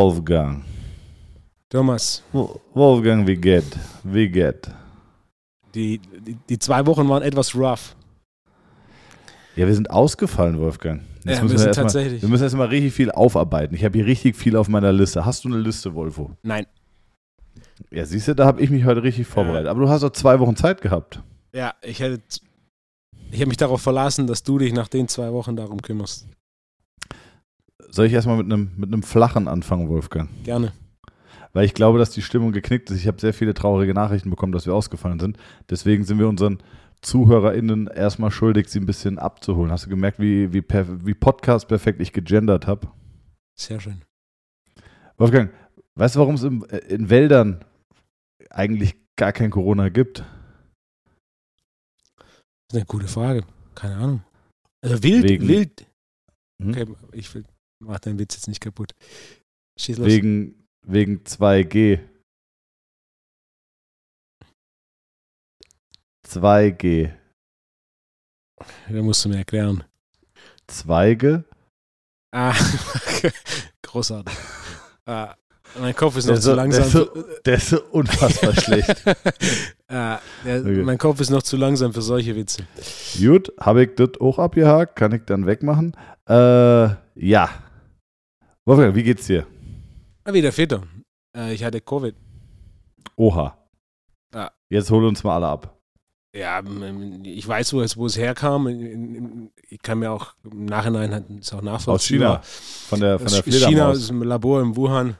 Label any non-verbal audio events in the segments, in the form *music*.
Wolfgang. Thomas, Wo- Wolfgang, wie geht? Wie geht? die, die, die zwei Wochen waren etwas rough. Ja, wir sind ausgefallen, Wolfgang. Ja, wir sind erst mal, tatsächlich- wir müssen erstmal richtig viel aufarbeiten. Ich habe hier richtig viel auf meiner Liste. Hast du eine Liste, Wolfo? Nein. Ja, siehst du, da habe ich mich heute richtig vorbereitet. Aber du hast doch zwei Wochen Zeit gehabt. Ja, ich hätte. Ich habe mich darauf verlassen, dass du dich nach den zwei Wochen darum kümmerst. Soll ich erstmal mit einem mit einem flachen anfangen, Wolfgang? Gerne. Weil ich glaube, dass die Stimmung geknickt ist. Ich habe sehr viele traurige Nachrichten bekommen, dass wir ausgefallen sind. Deswegen sind wir unseren ZuhörerInnen erstmal schuldig, sie ein bisschen abzuholen. Hast du gemerkt, wie, wie, wie Podcast perfekt ich gegendert habe? Sehr schön. Wolfgang, weißt du, warum es im, äh, in Wäldern eigentlich gar kein Corona gibt? Das ist eine gute Frage. Keine Ahnung. Also wild, Wegen- wild. Hm? Okay, ich will, mach deinen Witz jetzt nicht kaputt. Schieß los. Wegen, wegen 2G. 2G. Da musst du mir erklären. Zweige? Ah, *laughs* großartig. Ah, mein Kopf ist noch zu so- langsam. der ist so- Der ist so unfassbar schlecht. *laughs* ah, der, Okay. Mein Kopf ist noch zu langsam für solche Witze. Gut, habe ich das auch abgehakt, kann ich dann wegmachen. Äh, ja. Wolfgang, wie geht's dir? Wieder Väter. Äh, ich hatte Covid. Oha. Ja. Jetzt hol uns mal alle ab. Ja, ähm, ich weiß, wo es, wo es herkam. Ich kann mir auch im Nachhinein es auch nachvollziehen. Aus China. Von der, von der Aus China Fledermaus. ist im Labor in Wuhan.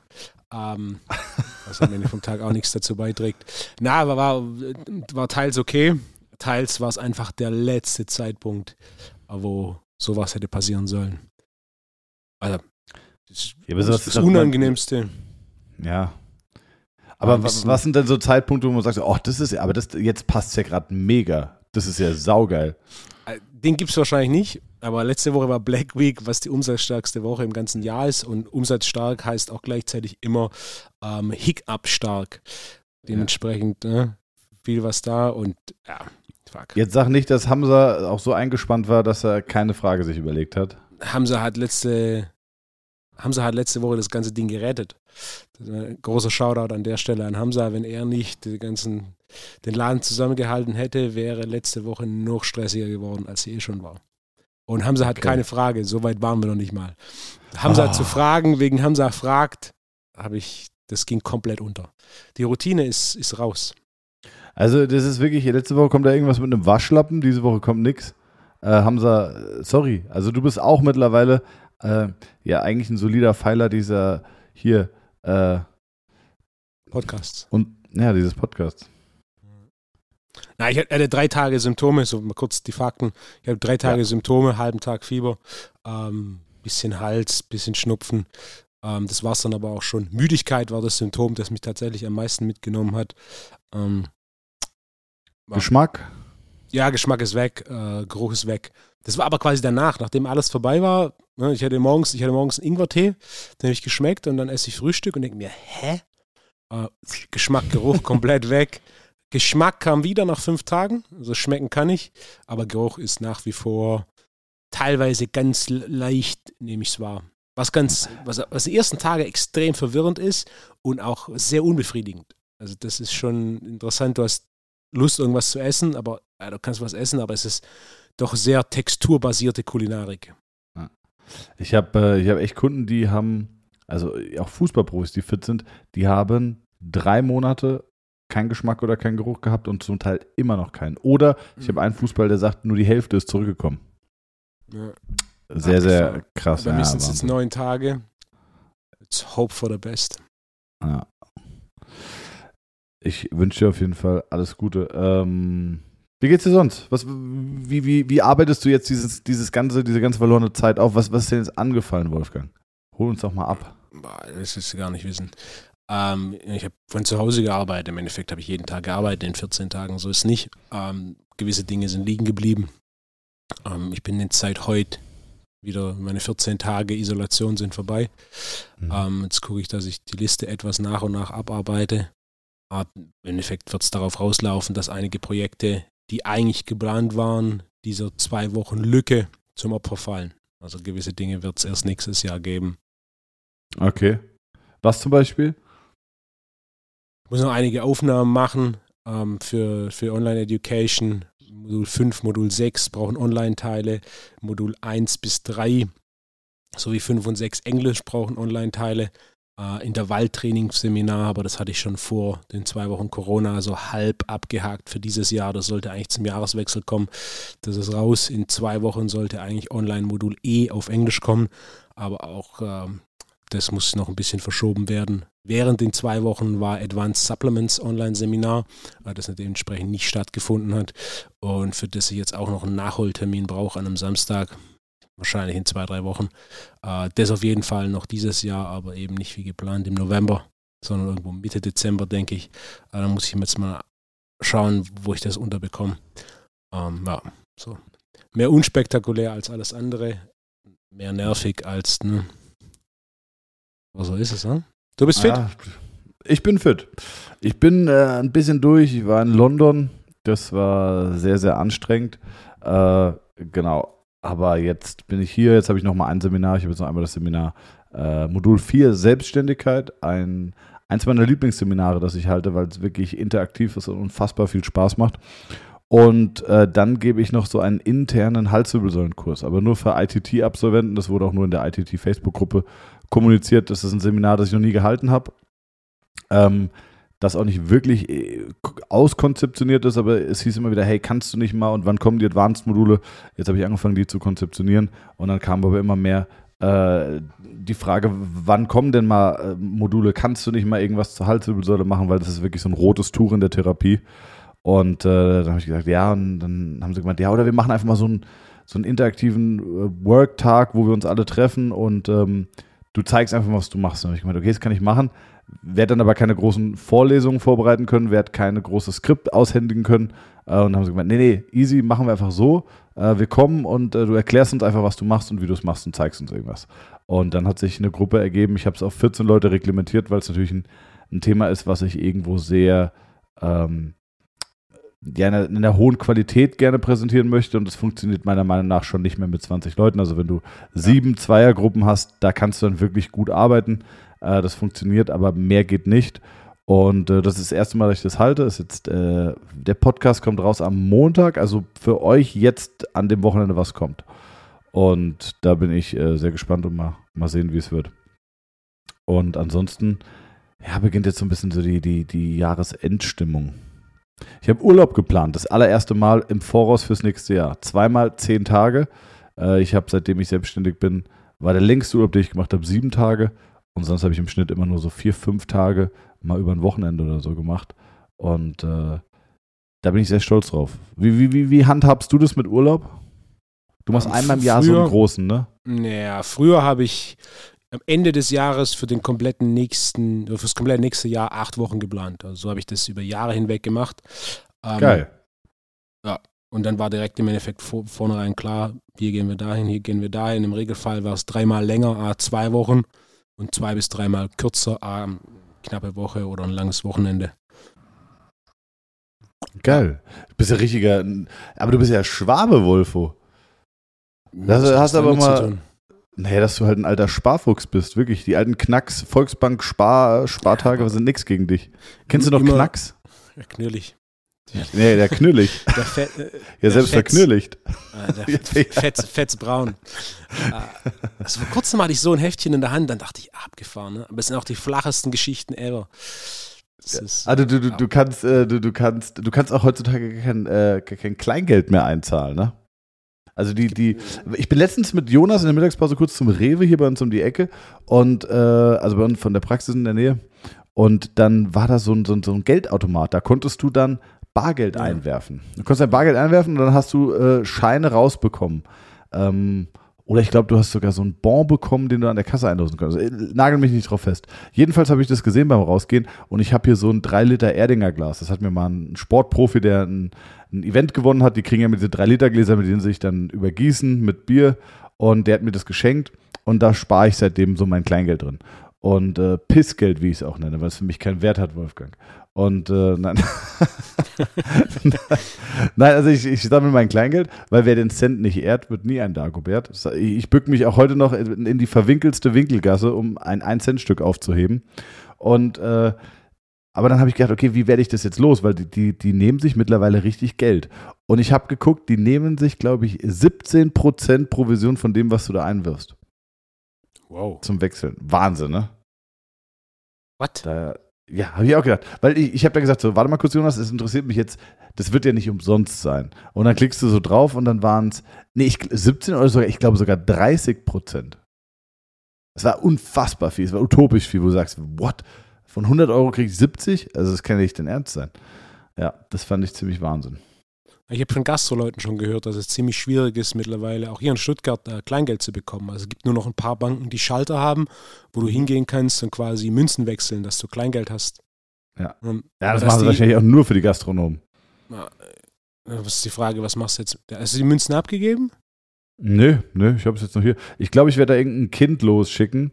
Ähm, *laughs* was am Ende vom Tag auch nichts dazu beiträgt. Na, aber war, war teils okay. Teils war es einfach der letzte Zeitpunkt, wo sowas hätte passieren sollen. Also, das, Ja, aber das, das Unangenehmste. Ja. Aber was, was sind denn so Zeitpunkte, wo man sagt, oh, das ist ja, aber das, jetzt passt ja gerade mega. Das ist ja saugeil. Äh, Den gibt es wahrscheinlich nicht, aber letzte Woche war Black Week, was die umsatzstärkste Woche im ganzen Jahr ist. Und umsatzstark heißt auch gleichzeitig immer ähm, Hiccup stark. Dementsprechend ne, viel was da und ja, fuck. Jetzt sag nicht, dass Hamza auch so eingespannt war, dass er keine Frage sich überlegt hat. Hamza hat letzte Hamza hat letzte Woche das ganze Ding gerettet. Großer Shoutout an der Stelle an Hamza. Wenn er nicht den ganzen den Laden zusammengehalten hätte, wäre letzte Woche noch stressiger geworden, als sie eh schon war. Und Hamza hat Okay. keine Frage, so weit waren wir noch nicht mal. Hamza Ah. zu fragen, wegen Hamza fragt, habe ich, das ging komplett unter. Die Routine ist, ist raus. Also, das ist wirklich, letzte Woche kommt da irgendwas mit einem Waschlappen, diese Woche kommt nix. Äh, Hamza, äh, sorry, also du bist auch mittlerweile äh, ja eigentlich ein solider Pfeiler dieser hier äh, Podcasts. und ja, dieses Podcast. Na, ich hatte drei Tage Symptome, so mal kurz die Fakten. Ich hatte drei Tage Ja. Symptome, halben Tag Fieber, ähm, bisschen Hals, bisschen Schnupfen. Ähm, das war es dann aber auch schon. Müdigkeit war das Symptom, das mich tatsächlich am meisten mitgenommen hat. Ähm. Geschmack? ja, Geschmack ist weg, äh, Geruch ist weg. Das war aber quasi danach, nachdem alles vorbei war. Ne, ich hatte morgens, ich hatte morgens einen Ingwertee, den habe ich geschmeckt und dann esse ich Frühstück und denke mir, hä? Äh, Geschmack, Geruch *laughs* komplett weg. Geschmack kam wieder nach fünf Tagen, also schmecken kann ich, aber Geruch ist nach wie vor teilweise ganz leicht, nehme ich es wahr. Was ganz, was, was die ersten Tage extrem verwirrend ist und auch sehr unbefriedigend. Also das ist schon interessant. Du hast Lust, irgendwas zu essen, aber ja, du kannst was essen, aber es ist doch sehr texturbasierte Kulinarik. Ich habe äh, ich hab echt Kunden, die haben, also auch Fußballprofis, die fit sind, die haben drei Monate keinen Geschmack oder keinen Geruch gehabt und zum Teil immer noch keinen. Oder ich habe einen Fußball, der sagt, nur die Hälfte ist zurückgekommen. Ja. Sehr, sehr Abgefahren. krass. Bei mir sind es jetzt neun Tage. Let's hope for the best. Ja. Ich wünsche dir auf jeden Fall alles Gute. Ähm, wie geht's dir sonst? Was, wie, wie, wie arbeitest du jetzt dieses, dieses ganze, diese ganze verlorene Zeit auf? Was, was ist dir jetzt angefallen, Wolfgang? Hol uns doch mal ab. Das willst du gar nicht wissen. Ähm, ich habe von zu Hause gearbeitet. Im Endeffekt habe ich jeden Tag gearbeitet, in 14 Tagen. So ist es nicht. Ähm, gewisse Dinge sind liegen geblieben. Ähm, ich bin jetzt seit heute wieder, meine 14 Tage Isolation sind vorbei. Mhm. Ähm, jetzt gucke ich, dass ich die Liste etwas nach und nach abarbeite. Im Endeffekt wird es darauf rauslaufen, dass einige Projekte, die eigentlich geplant waren, dieser zwei Wochen Lücke zum Opfer fallen. Also gewisse Dinge wird es erst nächstes Jahr geben. Okay. Was zum Beispiel? Ich muss noch einige Aufnahmen machen ähm, für, für Online Education. Modul 5, Modul 6 brauchen Online-Teile. Modul 1 bis 3 sowie 5 und 6 Englisch brauchen Online-Teile. Äh, Intervalltrainingsseminar, aber das hatte ich schon vor den zwei Wochen Corona so halb abgehakt für dieses Jahr. Das sollte eigentlich zum Jahreswechsel kommen. Das ist raus. In zwei Wochen sollte eigentlich Online-Modul E auf Englisch kommen, aber auch ähm, das muss noch ein bisschen verschoben werden. Während den zwei Wochen war Advanced Supplements Online-Seminar, äh, das dementsprechend nicht stattgefunden hat und für das ich jetzt auch noch einen Nachholtermin brauche an einem Samstag wahrscheinlich in zwei, drei Wochen. Äh, das auf jeden Fall noch dieses Jahr, aber eben nicht wie geplant im November, sondern irgendwo Mitte Dezember, denke ich. Äh, da muss ich jetzt mal schauen, wo ich das unterbekomme. Ähm, ja, so. Mehr unspektakulär als alles andere, mehr nervig als, ne? Aber so ist es, ne? Du bist fit? Ah, ich bin fit. Ich bin äh, ein bisschen durch. Ich war in London. Das war sehr, sehr anstrengend. Äh, genau. Aber jetzt bin ich hier, jetzt habe ich noch mal ein Seminar. Ich habe jetzt noch einmal das Seminar äh, Modul 4 Selbstständigkeit. Ein, eins meiner Lieblingsseminare, das ich halte, weil es wirklich interaktiv ist und unfassbar viel Spaß macht. Und äh, dann gebe ich noch so einen internen Halswirbelsäulenkurs, aber nur für ITT-Absolventen. Das wurde auch nur in der ITT-Facebook-Gruppe kommuniziert. Das ist ein Seminar, das ich noch nie gehalten habe. Ähm, das auch nicht wirklich äh, auskonzeptioniert ist, aber es hieß immer wieder, hey, kannst du nicht mal und wann kommen die Advanced-Module? Jetzt habe ich angefangen, die zu konzeptionieren und dann kam aber immer mehr äh, die Frage, wann kommen denn mal äh, Module? Kannst du nicht mal irgendwas zur Halswirbelsäule machen, weil das ist wirklich so ein rotes Tuch in der Therapie. Und äh, dann habe ich gesagt, ja, und dann haben sie gemeint, ja, oder wir machen einfach mal so einen, so einen interaktiven äh, Work-Tag, wo wir uns alle treffen und ähm, du zeigst einfach was du machst. Und ich gemeint, okay, das kann ich machen werde dann aber keine großen Vorlesungen vorbereiten können, werde keine große Skript aushändigen können. Äh, und dann haben sie gemeint, nee, nee, easy, machen wir einfach so. Äh, wir kommen und äh, du erklärst uns einfach, was du machst und wie du es machst und zeigst uns irgendwas. Und dann hat sich eine Gruppe ergeben, ich habe es auf 14 Leute reglementiert, weil es natürlich ein, ein, Thema ist, was ich irgendwo sehr ähm, gerne in der hohen Qualität gerne präsentieren möchte und das funktioniert meiner Meinung nach schon nicht mehr mit 20 Leuten. Also wenn du sieben Zweiergruppen hast, da kannst du dann wirklich gut arbeiten. Äh, das funktioniert, aber mehr geht nicht. Und äh, das ist das erste Mal, dass ich das halte. Ist jetzt, äh, der Podcast kommt raus am Montag, also für euch jetzt an dem Wochenende was kommt. Und da bin ich äh, sehr gespannt und mal, mal sehen, wie es wird. Und ansonsten, ja, beginnt jetzt so ein bisschen so die, die, die Jahresendstimmung. Ich habe Urlaub geplant, das allererste Mal im Voraus fürs nächste Jahr. Zweimal zehn Tage. Äh, ich habe, seitdem ich selbstständig bin, war der längste Urlaub, den ich gemacht habe, sieben Tage. Und sonst habe ich im Schnitt immer nur so vier, fünf Tage mal über ein Wochenende oder so gemacht. Und äh, da bin ich sehr stolz drauf. Wie, wie, wie, wie handhabst du das mit Urlaub? Du machst um, einmal im Jahr früher, so einen großen, ne? Naja, früher habe ich am Ende des Jahres für den kompletten nächsten, für das komplette nächste Jahr acht Wochen geplant. Also so habe ich das über Jahre hinweg gemacht. Ähm, Geil. Ja, und dann war direkt im Endeffekt vor, vornherein klar, hier gehen wir dahin, hier gehen wir dahin. Im Regelfall war es dreimal länger, zwei Wochen und zwei bis dreimal kürzer, äh, knappe Woche oder ein langes Wochenende. Geil. Du bist ja richtiger, aber du bist ja Schwabe, Wolfo. Das, das hast aber mal. Naja, dass du halt ein alter Sparfuchs bist, wirklich. Die alten Knacks, Volksbank, Spar, Spartage sind nichts gegen dich. Kennst du noch Knacks? Ja, knirlig. *laughs* Nee, der knüllig. *laughs* Der Fett, äh, ja, selbst Fetz, verknülligt. Äh, der *laughs* Fetz, Fetz braun. Äh, also vor kurzem hatte ich so ein Heftchen in der Hand, dann dachte ich, abgefahren. Ne? Aber es sind auch die flachesten Geschichten ever. Ja. also du, du, du, kannst, äh, du, du, kannst, du kannst auch heutzutage kein, äh, kein Kleingeld mehr einzahlen, ne? Also die, die, ich bin letztens mit Jonas in der Mittagspause kurz zum Rewe hier bei uns um die Ecke und äh, also bei uns von der Praxis in der Nähe. Und dann war da so ein, so, ein, so ein Geldautomat. Da konntest du dann Bargeld ja. einwerfen. Du konntest dein Bargeld einwerfen und dann hast du äh, Scheine rausbekommen. Ähm, oder ich glaube, du hast sogar so einen Bon bekommen, den du an der Kasse einlösen kannst. Also, äh, nagel mich nicht drauf fest. Jedenfalls habe ich das gesehen beim Rausgehen und ich habe hier so ein 3 Liter Erdinger Glas. Das hat mir mal ein Sportprofi, der ein, ein Event gewonnen hat. Die kriegen ja mit diese 3 Liter Gläser, mit denen sie sich dann übergießen mit Bier. Und der hat mir das geschenkt und da spare ich seitdem so mein Kleingeld drin. Und äh, Pissgeld, wie ich es auch nenne, weil es für mich keinen Wert hat, Wolfgang. Und äh, nein. *laughs* nein, also ich, ich sammle mein Kleingeld, weil wer den Cent nicht ehrt, wird nie ein Dagobert. Ich bück mich auch heute noch in die verwinkelste Winkelgasse, um ein 1-Cent-Stück aufzuheben. Und äh, aber dann habe ich gedacht, okay, wie werde ich das jetzt los? Weil die, die, die nehmen sich mittlerweile richtig Geld. Und ich habe geguckt, die nehmen sich, glaube ich, 17% Provision von dem, was du da einwirfst. Wow. Zum Wechseln. Wahnsinn, ne? Was? Ja, habe ich auch gedacht. Weil ich, ich habe ja gesagt, so, warte mal kurz, Jonas, es interessiert mich jetzt, das wird ja nicht umsonst sein. Und dann klickst du so drauf und dann waren es, nee, ich, 17 oder sogar, ich glaube sogar 30 Prozent. Es war unfassbar viel, es war utopisch viel, wo du sagst, what? Von 100 Euro kriege ich 70? Also das kann ja nicht dein Ernst sein. Ja, das fand ich ziemlich Wahnsinn. Ich habe von Gastroleuten schon gehört, dass es ziemlich schwierig ist mittlerweile, auch hier in Stuttgart äh, Kleingeld zu bekommen. Also es gibt nur noch ein paar Banken, die Schalter haben, wo du mhm. hingehen kannst und quasi Münzen wechseln, dass du Kleingeld hast. Ja, um, ja das machen sie wahrscheinlich auch nur für die Gastronomen. Na, äh, was ist die Frage, was machst du jetzt? Hast du die Münzen abgegeben? Nö, nö, ich habe es jetzt noch hier. Ich glaube, ich werde da irgendein Kind losschicken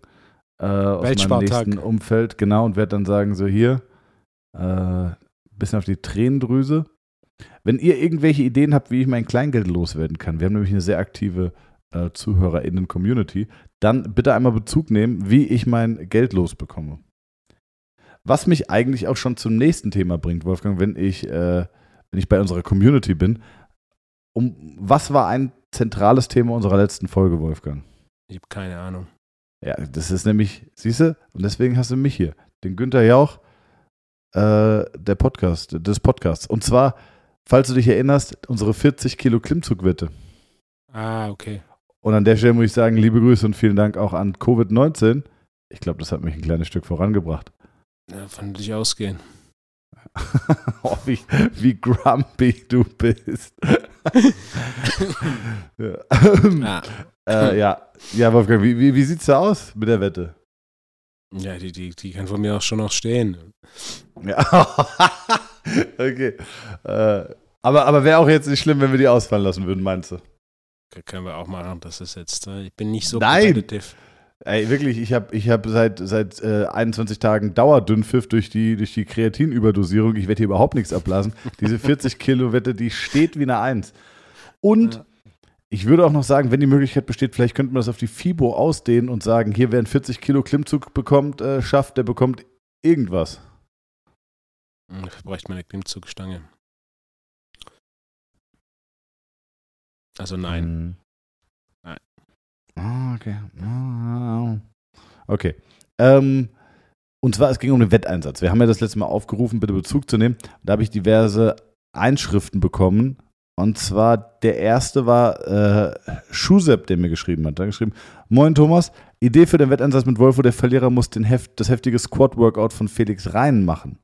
äh, aus meinem nächsten Umfeld, genau, und werde dann sagen, so hier, äh, bisschen auf die Tränendrüse wenn ihr irgendwelche Ideen habt, wie ich mein Kleingeld loswerden kann, wir haben nämlich eine sehr aktive äh, ZuhörerInnen-Community, dann bitte einmal Bezug nehmen, wie ich mein Geld losbekomme. Was mich eigentlich auch schon zum nächsten Thema bringt, Wolfgang, wenn ich, äh, wenn ich bei unserer Community bin. Um, was war ein zentrales Thema unserer letzten Folge, Wolfgang? Ich habe keine Ahnung. Ja, das ist nämlich, siehst du, und deswegen hast du mich hier, den Günther Jauch, äh, der Podcast, des Podcasts. Und zwar falls du dich erinnerst, unsere 40 Kilo Klimmzugwette. Ah, okay. Und an der Stelle muss ich sagen, liebe Grüße und vielen Dank auch an Covid-19. Ich glaube, das hat mich ein kleines Stück vorangebracht. Ja, von dich ausgehen. *laughs* oh, wie, wie grumpy du bist. *laughs* ja. Ah. Äh, ja. ja, Wolfgang, wie, wie, wie sieht's da aus mit der Wette? Ja, die, die, die kann von mir auch schon noch stehen. Ja. *laughs* *laughs* okay. Äh, aber aber wäre auch jetzt nicht schlimm, wenn wir die ausfallen lassen würden, meinst du? Können wir auch machen. Das ist jetzt, äh, ich bin nicht so Nein. Ey, wirklich, ich habe ich hab seit, seit äh, 21 Tagen Dauerdünnpfiff durch die, durch die Kreatinüberdosierung. Ich werde hier überhaupt nichts abblasen. Diese 40 *laughs* Kilo Wette, die steht wie eine Eins. Und ja. Ich würde auch noch sagen, wenn die Möglichkeit besteht, vielleicht könnte man das auf die FIBO ausdehnen und sagen, hier, wer einen 40 Kilo Klimmzug bekommt, äh, schafft, der bekommt irgendwas. Dafür bräuchte man eine Klimmzugstange. Also nein. Hm. Nein. Ah, okay. Ah, okay. Ähm, und zwar, es ging um den Wetteinsatz. Wir haben ja das letzte Mal aufgerufen, bitte Bezug zu nehmen. Da habe ich diverse Einschriften bekommen und zwar der erste war äh, Schusep, der mir geschrieben hat. Hat geschrieben: Moin Thomas, Idee für den Wetteinsatz mit Wolfo, der Verlierer muss den Heft, das heftige Squat-Workout von Felix Rhein machen.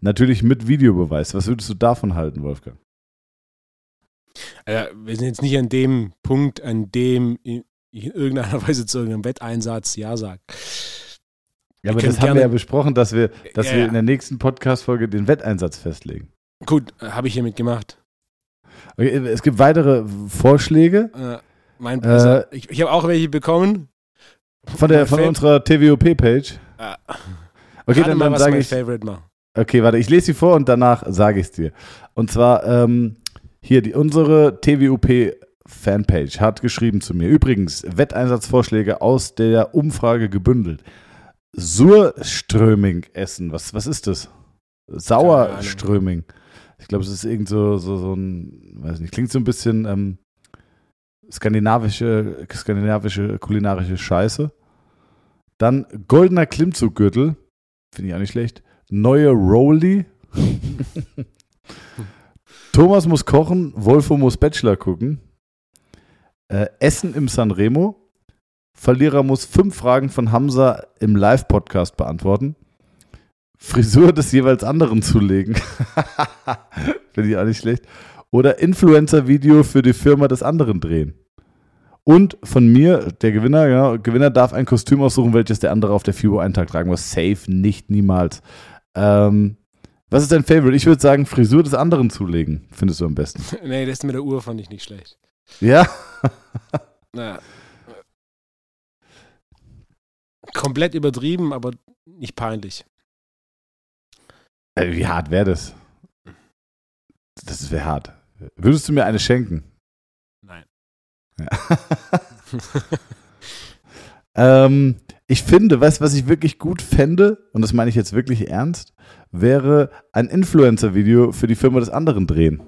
Natürlich mit Videobeweis. Was würdest du davon halten, Wolfgang? Also, wir sind jetzt nicht an dem Punkt, an dem in, in irgendeiner *laughs* Weise zu irgendeinem Wetteinsatz Ja sagt. Ja, aber das haben wir ja besprochen, dass wir, dass ja, wir in der nächsten Podcast-Folge den Wetteinsatz festlegen. Gut, habe ich hiermit gemacht. Okay, es gibt weitere Vorschläge. Äh, mein, also, ich ich habe auch welche bekommen. Von, der, von unserer TWOP-Page. Ja. Okay, dann, dann sage ich. Favorite mal. Okay, warte, ich lese sie vor und danach sage ich es dir. Und zwar ähm, hier, die, unsere TWOP-Fanpage hat geschrieben zu mir. Übrigens, Wetteinsatzvorschläge aus der Umfrage gebündelt. Surströming essen. Was, was ist das? Sauerströming. Ich glaube, es ist irgend so, so, so ein, weiß nicht, klingt so ein bisschen ähm, skandinavische, skandinavische kulinarische Scheiße. Dann goldener Klimmzuggürtel, finde ich auch nicht schlecht. Neue Rolli. *laughs* Thomas muss kochen, Wolfo muss Bachelor gucken. Äh, Essen im Sanremo. Verlierer muss fünf Fragen von Hamza im Live-Podcast beantworten. Frisur des jeweils anderen zulegen. *laughs* Finde ich auch nicht schlecht. Oder Influencer-Video für die Firma des anderen drehen. Und von mir, der Gewinner, ja, Gewinner darf ein Kostüm aussuchen, welches der andere auf der FIBO einen Tag tragen muss. Safe, nicht, niemals. Ähm, was ist dein Favorite? Ich würde sagen, Frisur des anderen zulegen. Findest du am besten? *laughs* nee, das mit der Uhr fand ich nicht schlecht. Ja? *laughs* naja. komplett übertrieben, aber nicht peinlich. Äh, wie hart wäre das? Das wäre hart. Würdest du mir eine schenken? Nein. Ja. *laughs* ähm, ich finde, weißt was ich wirklich gut fände, und das meine ich jetzt wirklich ernst, wäre ein Influencer-Video für die Firma des anderen drehen.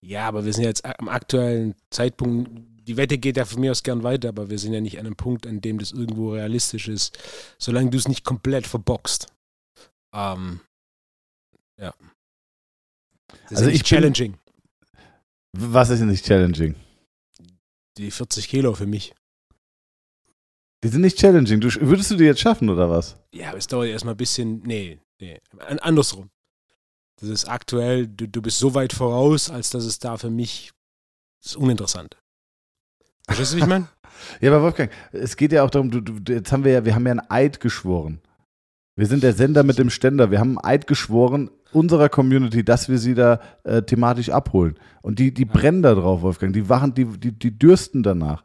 Ja, aber wir sind jetzt am aktuellen Zeitpunkt, die Wette geht ja von mir aus gern weiter, aber wir sind ja nicht an einem Punkt, an dem das irgendwo realistisch ist, solange du es nicht komplett verboxt. Ähm, ja. Das Also ist ich nicht challenging. Was ist denn nicht challenging? Die 40 Kilo für mich. Die sind nicht challenging. Du, würdest du die jetzt schaffen, oder was? Ja, aber es dauert erstmal ein bisschen. Nee, nee. An- Andersrum. Das ist aktuell, du, du bist so weit voraus, als dass es da für mich. Das ist uninteressant. Verstehst du, wie ich meine? *laughs* Ja, aber Wolfgang, es geht ja auch darum, du, du, jetzt haben wir ja, wir haben ja einen Eid geschworen. Wir sind der Sender mit dem Ständer. Wir haben einen Eid geschworen unserer Community, dass wir sie da äh, thematisch abholen. Und die, die brennen da drauf, Wolfgang. Die wachen, die, die, die dürsten danach.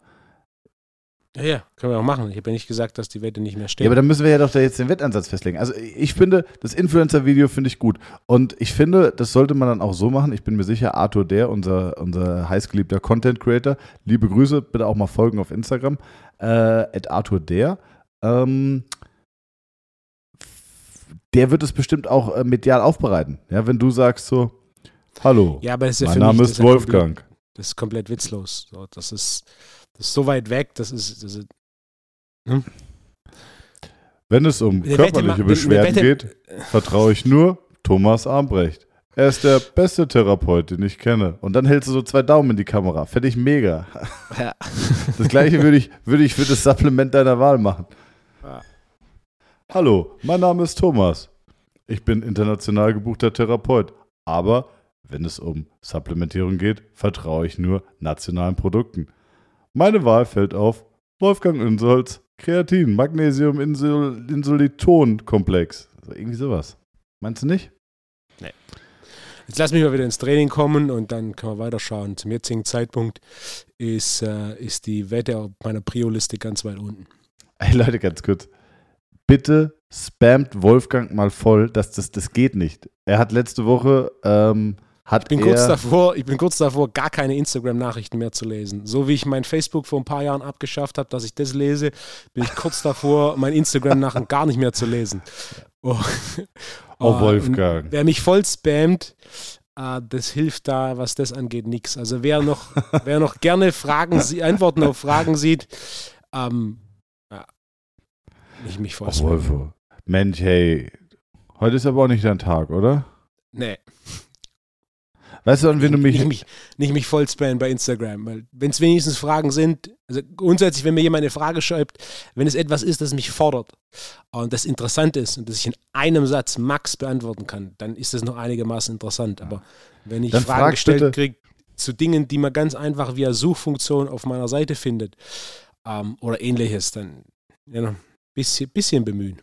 Ja, ja, können wir auch machen. Ich habe ja nicht gesagt, dass die Wette nicht mehr steht. Ja, aber dann müssen wir ja doch da jetzt den Wettansatz festlegen. Also ich finde, das Influencer-Video finde ich gut. Und ich finde, das sollte man dann auch so machen. Ich bin mir sicher, Arthur Der, unser, unser heißgeliebter Content-Creator, liebe Grüße, bitte auch mal folgen auf Instagram, äh, at Arthur Der. Ähm, der wird es bestimmt auch äh, medial aufbereiten. Ja, wenn du sagst so, hallo, ja, aber das ist ja mein Name ist Wolfgang. Das ist komplett witzlos. So, das, ist, das ist so weit weg, das ist. Das ist Wenn es um Wette körperliche eine Beschwerden Wette- geht, vertraue ich nur Thomas Armbrecht. Er ist der beste Therapeut, den ich kenne. Und dann hältst du so zwei Daumen in die Kamera. Fände ich mega. Ja. *laughs* Das gleiche würde ich, würde ich für das Supplement deiner Wahl machen. Ja. Hallo, mein Name ist Thomas. Ich bin international gebuchter Therapeut. Aber wenn es um Supplementierung geht, vertraue ich nur nationalen Produkten. Meine Wahl fällt auf Wolfgang Insolz, Kreatin, Magnesium, Insul Insuliton Komplex. Also irgendwie sowas. Meinst du nicht? Jetzt lass mich mal wieder ins Training kommen und dann können wir weiterschauen. Zum jetzigen Zeitpunkt ist, äh, ist die Wette auf meiner Prio-Liste ganz weit unten. Ey Leute, ganz kurz. Bitte spammt Wolfgang mal voll, dass das, das geht nicht. Er hat letzte Woche, ähm, hat Ich bin, kurz davor, ich bin kurz davor, gar keine Instagram-Nachrichten mehr zu lesen. So wie ich mein Facebook vor ein paar Jahren abgeschafft habe, dass ich das lese, bin ich kurz davor, *laughs* mein Instagram-Nachrichten gar nicht mehr zu lesen. Oh, Oh, und Wolfgang. Wer mich voll spammt, äh, das hilft da, was das angeht, nichts. Also wer noch, *laughs* wer noch gerne Fragen, Antworten auf Fragen sieht, ähm, ja, nicht mich voll Oh. Mensch, hey, heute ist aber auch nicht dein Tag, oder? Nee. Weißt du, an wen du mich. nicht, mich, nicht mich voll spammen bei Instagram. Weil wenn es wenigstens Fragen sind, also grundsätzlich, wenn mir jemand eine Frage schreibt, wenn es etwas ist, das mich fordert und das interessant ist und das ich in einem Satz max beantworten kann, dann ist das noch einigermaßen interessant. Aber wenn ich Dann Fragen frag gestellt kriege zu Dingen, die man ganz einfach via Suchfunktion auf meiner Seite findet ähm, oder ähnliches, dann ja, noch ein bisschen, bisschen bemühen.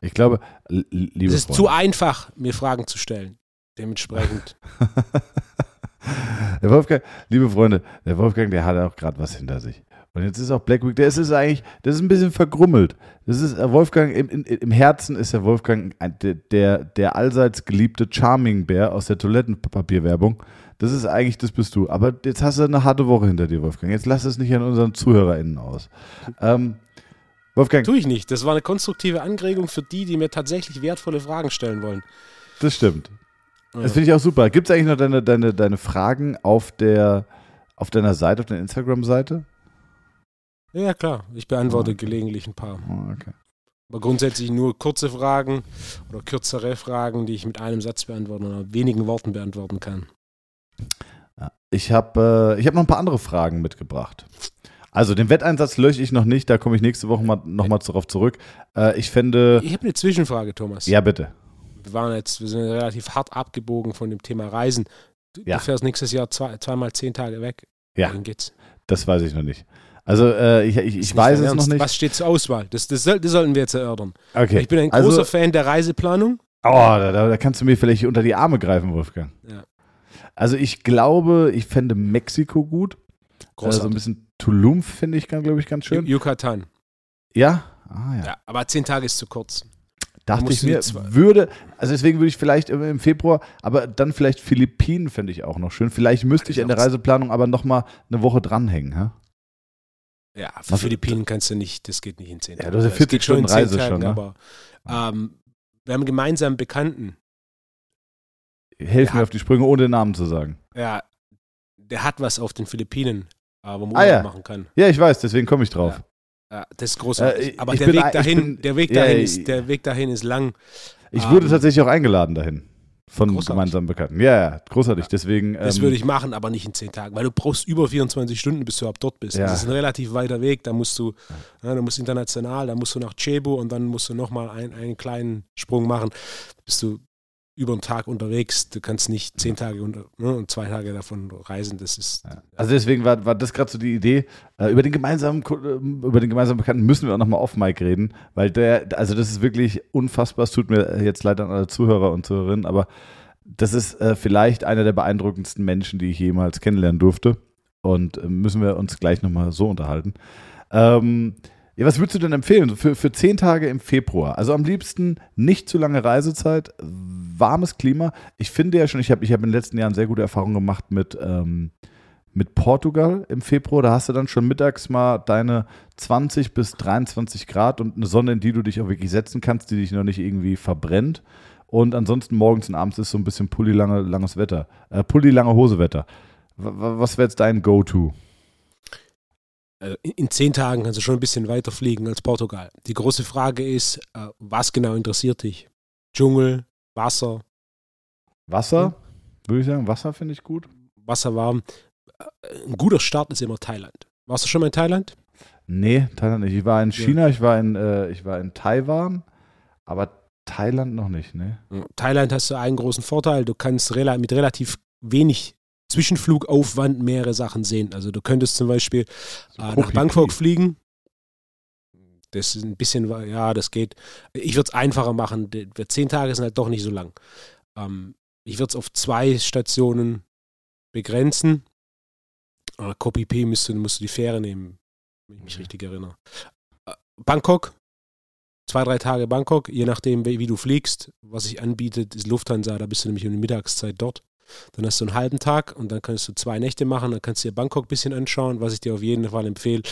Ich glaube, liebe Es ist Freunde. zu einfach, mir Fragen zu stellen. Dementsprechend. *laughs* der Wolfgang, liebe Freunde, der Wolfgang, der hat auch gerade was hinter sich. Und jetzt ist auch Black Week, der ist, ist eigentlich, das ist ein bisschen vergrummelt. Das ist äh, Wolfgang, im, im, im Herzen ist der Wolfgang der, der, allseits geliebte Charming-Bär aus der Toilettenpapierwerbung. Das ist eigentlich, das bist du. Aber jetzt hast du eine harte Woche hinter dir, Wolfgang. Jetzt lass es nicht an unseren ZuhörerInnen aus. Ähm, Wolfgang, Tue ich nicht. Das war eine konstruktive Anregung für die, die mir tatsächlich wertvolle Fragen stellen wollen. das stimmt. Das finde ich auch super. Gibt es eigentlich noch deine, deine, deine Fragen auf, der, auf deiner Seite, auf deiner Instagram-Seite? Ja, klar. Ich beantworte Ah, gelegentlich ein paar. Oh, okay. Aber grundsätzlich nur kurze Fragen oder kürzere Fragen, die ich mit einem Satz beantworten oder wenigen Worten beantworten kann. Ich habe äh, ich hab noch ein paar andere Fragen mitgebracht. Also den Wetteinsatz lösche ich noch nicht, da komme ich nächste Woche mal, nochmal darauf zurück. Äh, ich fände. Ich habe eine Zwischenfrage, Thomas. Ja, bitte. Wir waren jetzt, wir sind relativ hart abgebogen von dem Thema Reisen. Du, Ja. du fährst nächstes Jahr zwei, zweimal zehn Tage weg. Ja. Wohin geht's? Das weiß ich noch nicht. Also äh, ich, ich, ich weiß es noch nicht. Was steht zur Auswahl? Das, das, soll, das sollten wir jetzt erörtern. Okay. Ich bin ein also, großer Fan der Reiseplanung. Oh, da, da kannst du mir vielleicht unter die Arme greifen, Wolfgang. Ja. Also ich glaube, ich fände Mexiko gut. Also so ein Großartig. bisschen Tulum finde ich, glaube ich, ganz schön. Yucatan. Ja? Ah, ja. Ja, aber zehn Tage ist zu kurz. Dachte ich mir, würde, also deswegen würde ich vielleicht im- Februar, aber dann vielleicht Philippinen fände ich auch noch schön. Vielleicht müsste ich in der Reiseplanung aber nochmal eine Woche dranhängen. Hä? Ja, für Was- Philippinen kannst du nicht, das geht nicht in zehn Ja, Tagen. du hast ja Das 40 geht schon in Stunden Reise schon, Tagen, ne? Aber ähm, wir haben gemeinsam Bekannten, Helf Ja. mir auf die Sprünge, ohne den Namen zu sagen. ja, der hat was auf den Philippinen, äh, wo man Ah, Urlaub ja. machen kann. Ja, ich weiß, deswegen komme ich drauf. Ja, das ist großartig. Äh, aber der bin Weg dahin, bin- der Weg ja, dahin ja, ist, der Weg dahin ist lang. Ich Ähm, wurde tatsächlich auch eingeladen dahin. Von Großartig. gemeinsamen Bekannten. Ja, ja, großartig. Ja. Deswegen. Das ähm, würde ich machen, aber nicht in zehn Tagen, weil du brauchst über 24 Stunden, bis du überhaupt dort bist. Ja. Das ist ein relativ weiter Weg. Da musst du, ja, da musst du international, da musst du nach Cebu und dann musst du nochmal ein, einen kleinen Sprung machen. Bist du über einen Tag unterwegs. Du kannst nicht zehn Tage unter, ne, und zwei Tage davon reisen. Das ist. Ja. Also deswegen war, war das gerade so die Idee. Äh, über den gemeinsamen Ko- äh, über den gemeinsamen Bekannten müssen wir auch nochmal auf Mike reden, weil der, also das ist wirklich unfassbar. Es tut mir jetzt leid an alle Zuhörer und Zuhörerinnen, aber das ist äh, vielleicht einer der beeindruckendsten Menschen, die ich jemals kennenlernen durfte. Und äh, müssen wir uns gleich nochmal so unterhalten. Ähm, ja, was würdest du denn empfehlen? Für, für zehn Tage im Februar. Also am liebsten nicht zu lange Reisezeit, warmes Klima. Ich finde ja schon, ich habe ich hab in den letzten Jahren sehr gute Erfahrungen gemacht mit, ähm, mit Portugal im Februar. Da hast du dann schon mittags mal deine 20 bis 23 Grad und eine Sonne, in die du dich auch wirklich setzen kannst, die dich noch nicht irgendwie verbrennt. Und ansonsten morgens und abends ist so ein bisschen Pulli lange, langes Wetter. Äh, Pulli lange Hose Wetter. Was wäre jetzt dein Go-To? Äh, in- zehn Tagen kannst du schon ein bisschen weiter fliegen als Portugal. Die große Frage ist, äh, was genau interessiert dich? Dschungel, Wasser, Wasser? Würde ich sagen, Wasser finde ich gut. Wasser warm. Äh, Ein guter Start ist immer Thailand. Warst du schon mal in Thailand? Nee, Thailand nicht. Ich war in China, ich war in, äh, ich war in Taiwan, aber Thailand noch nicht, ne? Thailand hast du einen großen Vorteil, du kannst mit relativ wenig Zwischenflugaufwand mehrere Sachen sehen. Also du könntest zum Beispiel So äh, nach Bangkok fliegen. Das ist ein bisschen, ja, das geht. Ich würde es einfacher machen. Zehn Tage sind halt doch nicht so lang. Ähm, ich würde es auf zwei Stationen begrenzen. Äh, Koh Phi Phi musst du, die Fähre nehmen, wenn ich mich Mhm. richtig erinnere. Äh, Bangkok, zwei, drei Tage Bangkok, je nachdem, wie, wie du fliegst. Was sich anbietet, ist Lufthansa, da bist du nämlich um die Mittagszeit dort. Dann hast du einen halben Tag und dann kannst du zwei Nächte machen. Dann kannst du dir Bangkok ein bisschen anschauen. Was ich dir auf jeden Fall empfehle,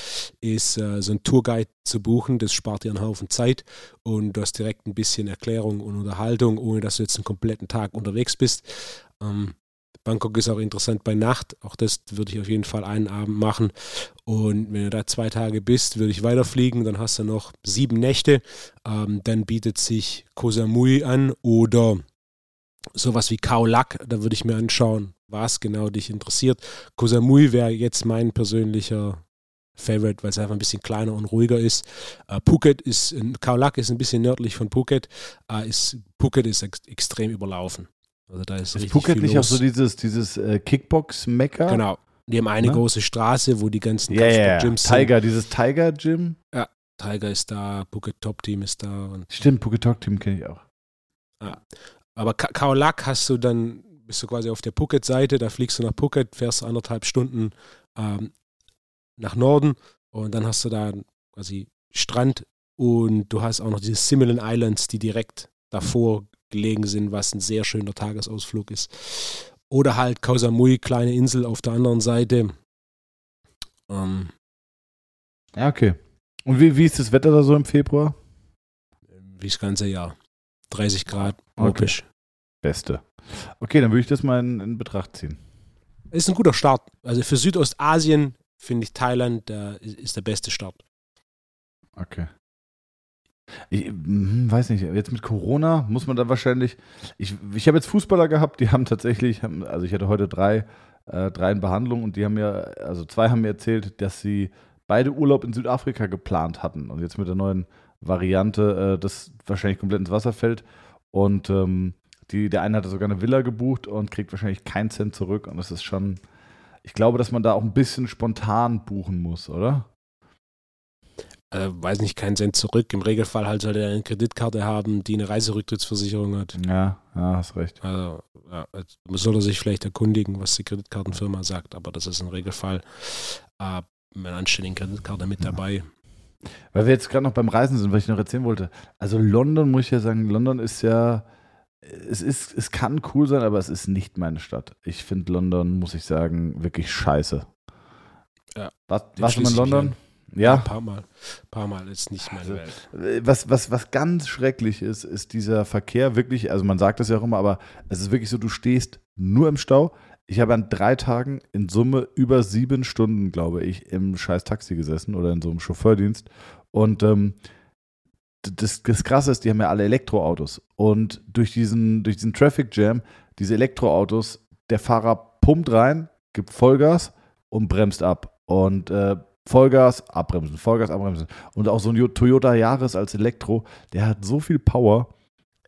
ist äh, so einen Tourguide zu buchen. Das spart dir einen Haufen Zeit und du hast direkt ein bisschen Erklärung und Unterhaltung, ohne dass du jetzt einen kompletten Tag unterwegs bist. Ähm, Bangkok ist auch interessant bei Nacht. Auch das würde ich auf jeden Fall einen Abend machen. Und wenn du da zwei Tage bist, würde ich weiterfliegen. Dann hast du noch sieben Nächte. Ähm, dann bietet sich Koh Samui an oder sowas wie Khao Lak. Da würde ich mir anschauen, was genau dich interessiert. Koh Samui wäre jetzt mein persönlicher Favorite, weil es einfach ein bisschen kleiner und ruhiger ist. Äh, Phuket ist, Khao Lak ist ein bisschen nördlich von Phuket. Äh, ist, Phuket ist ex extrem überlaufen. Also da ist, Ist Phuket nicht auch so dieses, dieses äh, Kickbox-Mecker? Genau. Die haben eine Ne? große Straße, wo die ganzen Ja, ja, ja. Kampfsport-Gyms sind. Tiger, dieses Tiger-Gym. Tiger ist da, Phuket Top Team ist da. Stimmt, Phuket Talk Team kenne ich auch. Aber Ka- Khao Lak hast du dann, bist du quasi auf der Phuket-Seite, da fliegst du nach Phuket, fährst anderthalb Stunden ähm, nach Norden und dann hast du da quasi Strand und du hast auch noch diese Similan Islands, die direkt davor gelegen sind, was ein sehr schöner Tagesausflug ist. Oder halt Koh Samui, kleine Insel auf der anderen Seite. Ähm, Ja, okay. Und wie, wie ist das Wetter da so im Februar? wie das ganze Jahr. 30 Grad, Okay. tropisch. Beste. Okay, dann würde ich das mal in, in Betracht ziehen. Ist ein guter Start. Also für Südostasien finde ich Thailand äh, ist der beste Start. Okay. Ich hm, weiß nicht, jetzt mit Corona muss man da wahrscheinlich. Ich, ich habe jetzt Fußballer gehabt, die haben tatsächlich, also ich hatte heute drei, äh, drei in Behandlung und die haben mir, also zwei haben mir erzählt, dass sie beide Urlaub in Südafrika geplant hatten und jetzt mit der neuen Variante äh, das wahrscheinlich komplett ins Wasser fällt. Und ähm, die, der eine hatte sogar eine Villa gebucht und kriegt wahrscheinlich keinen Cent zurück. Und das ist schon, ich glaube, dass man da auch ein bisschen spontan buchen muss, oder? Äh, weiß nicht, keinen Cent zurück. Im Regelfall halt sollte er eine Kreditkarte haben, die eine Reiserücktrittsversicherung hat. Ja, ja, hast recht. Also, ja, soll er sich vielleicht erkundigen, was die Kreditkartenfirma sagt, aber das ist im Regelfall äh, mit einer anständigen Kreditkarte mit dabei. Weil wir jetzt gerade noch beim Reisen sind, was ich noch erzählen wollte. Also London, muss ich ja sagen, London ist ja, es ist, es kann cool sein, aber es ist nicht meine Stadt. Ich finde London, muss ich sagen, wirklich scheiße. Ja, Was, warst du mal in London? Ja. Ein paar Mal. Ein paar Mal ist nicht meine Also, Welt. Was, was, was ganz schrecklich ist, ist dieser Verkehr wirklich, also man sagt das ja auch immer, aber es ist wirklich so, du stehst nur im Stau. Ich habe an drei Tagen in Summe über sieben Stunden, glaube ich, im scheiß Taxi gesessen oder in so einem Chauffeurdienst. Und ähm, das, das Krasse ist, die haben ja alle Elektroautos. Und durch diesen, durch diesen Traffic Jam, diese Elektroautos, der Fahrer pumpt rein, gibt Vollgas und bremst ab. Und äh, Vollgas, abbremsen, Vollgas, abbremsen. Und auch so ein Toyota Yaris als Elektro, der hat so viel Power.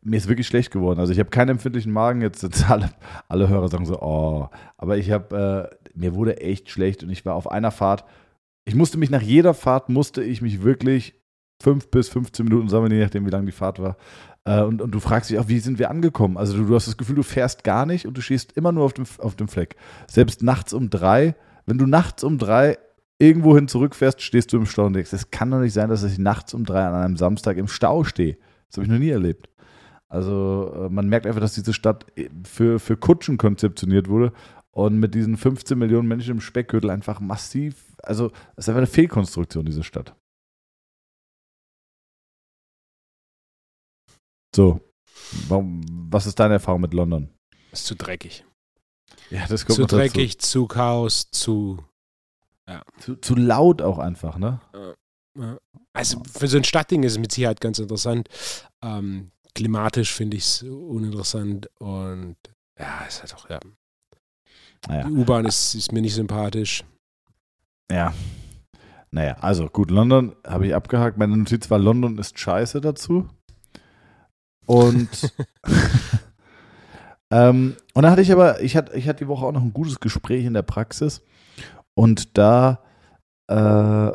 Mir ist wirklich schlecht geworden. Also ich habe keinen empfindlichen Magen. Jetzt sind alle, alle Hörer sagen so, oh. Aber ich habe, äh, mir wurde echt schlecht und ich war auf einer Fahrt. Ich musste mich nach jeder Fahrt, musste ich mich wirklich fünf bis 15 Minuten sammeln, je nachdem, wie lang die Fahrt war. Äh, und, und du fragst dich auch, wie sind wir angekommen? Also du, du hast das Gefühl, du fährst gar nicht und du stehst immer nur auf dem, auf dem Fleck. Selbst nachts um drei, wenn du nachts um drei irgendwo hin zurückfährst, stehst du im Stau und denkst, es kann doch nicht sein, dass ich nachts um drei an einem Samstag im Stau stehe. Das habe ich noch nie erlebt. Also äh, man merkt einfach, dass diese Stadt für, für Kutschen konzeptioniert wurde und mit diesen 15 Millionen Menschen im Speckgürtel einfach massiv, also es ist einfach eine Fehlkonstruktion, diese Stadt. So, warum, was ist deine Erfahrung mit London? Ist zu dreckig. Ja, das kommt Zu noch dazu. dreckig, zu Chaos, zu. Zu, zu laut auch einfach, ne? Ja. Also für so ein Stadtding ist es mit Sicherheit ganz interessant. Ähm, klimatisch finde ich es uninteressant und ja, ist halt auch, ja. Naja. Die U-Bahn ist, ist mir nicht sympathisch. Ja. Naja, also gut, London habe ich abgehakt. Meine Notiz war, London ist scheiße dazu. Und, *laughs* ähm, und dann hatte ich aber, ich hatte, ich hatte die Woche auch noch ein gutes Gespräch in der Praxis. Und da äh,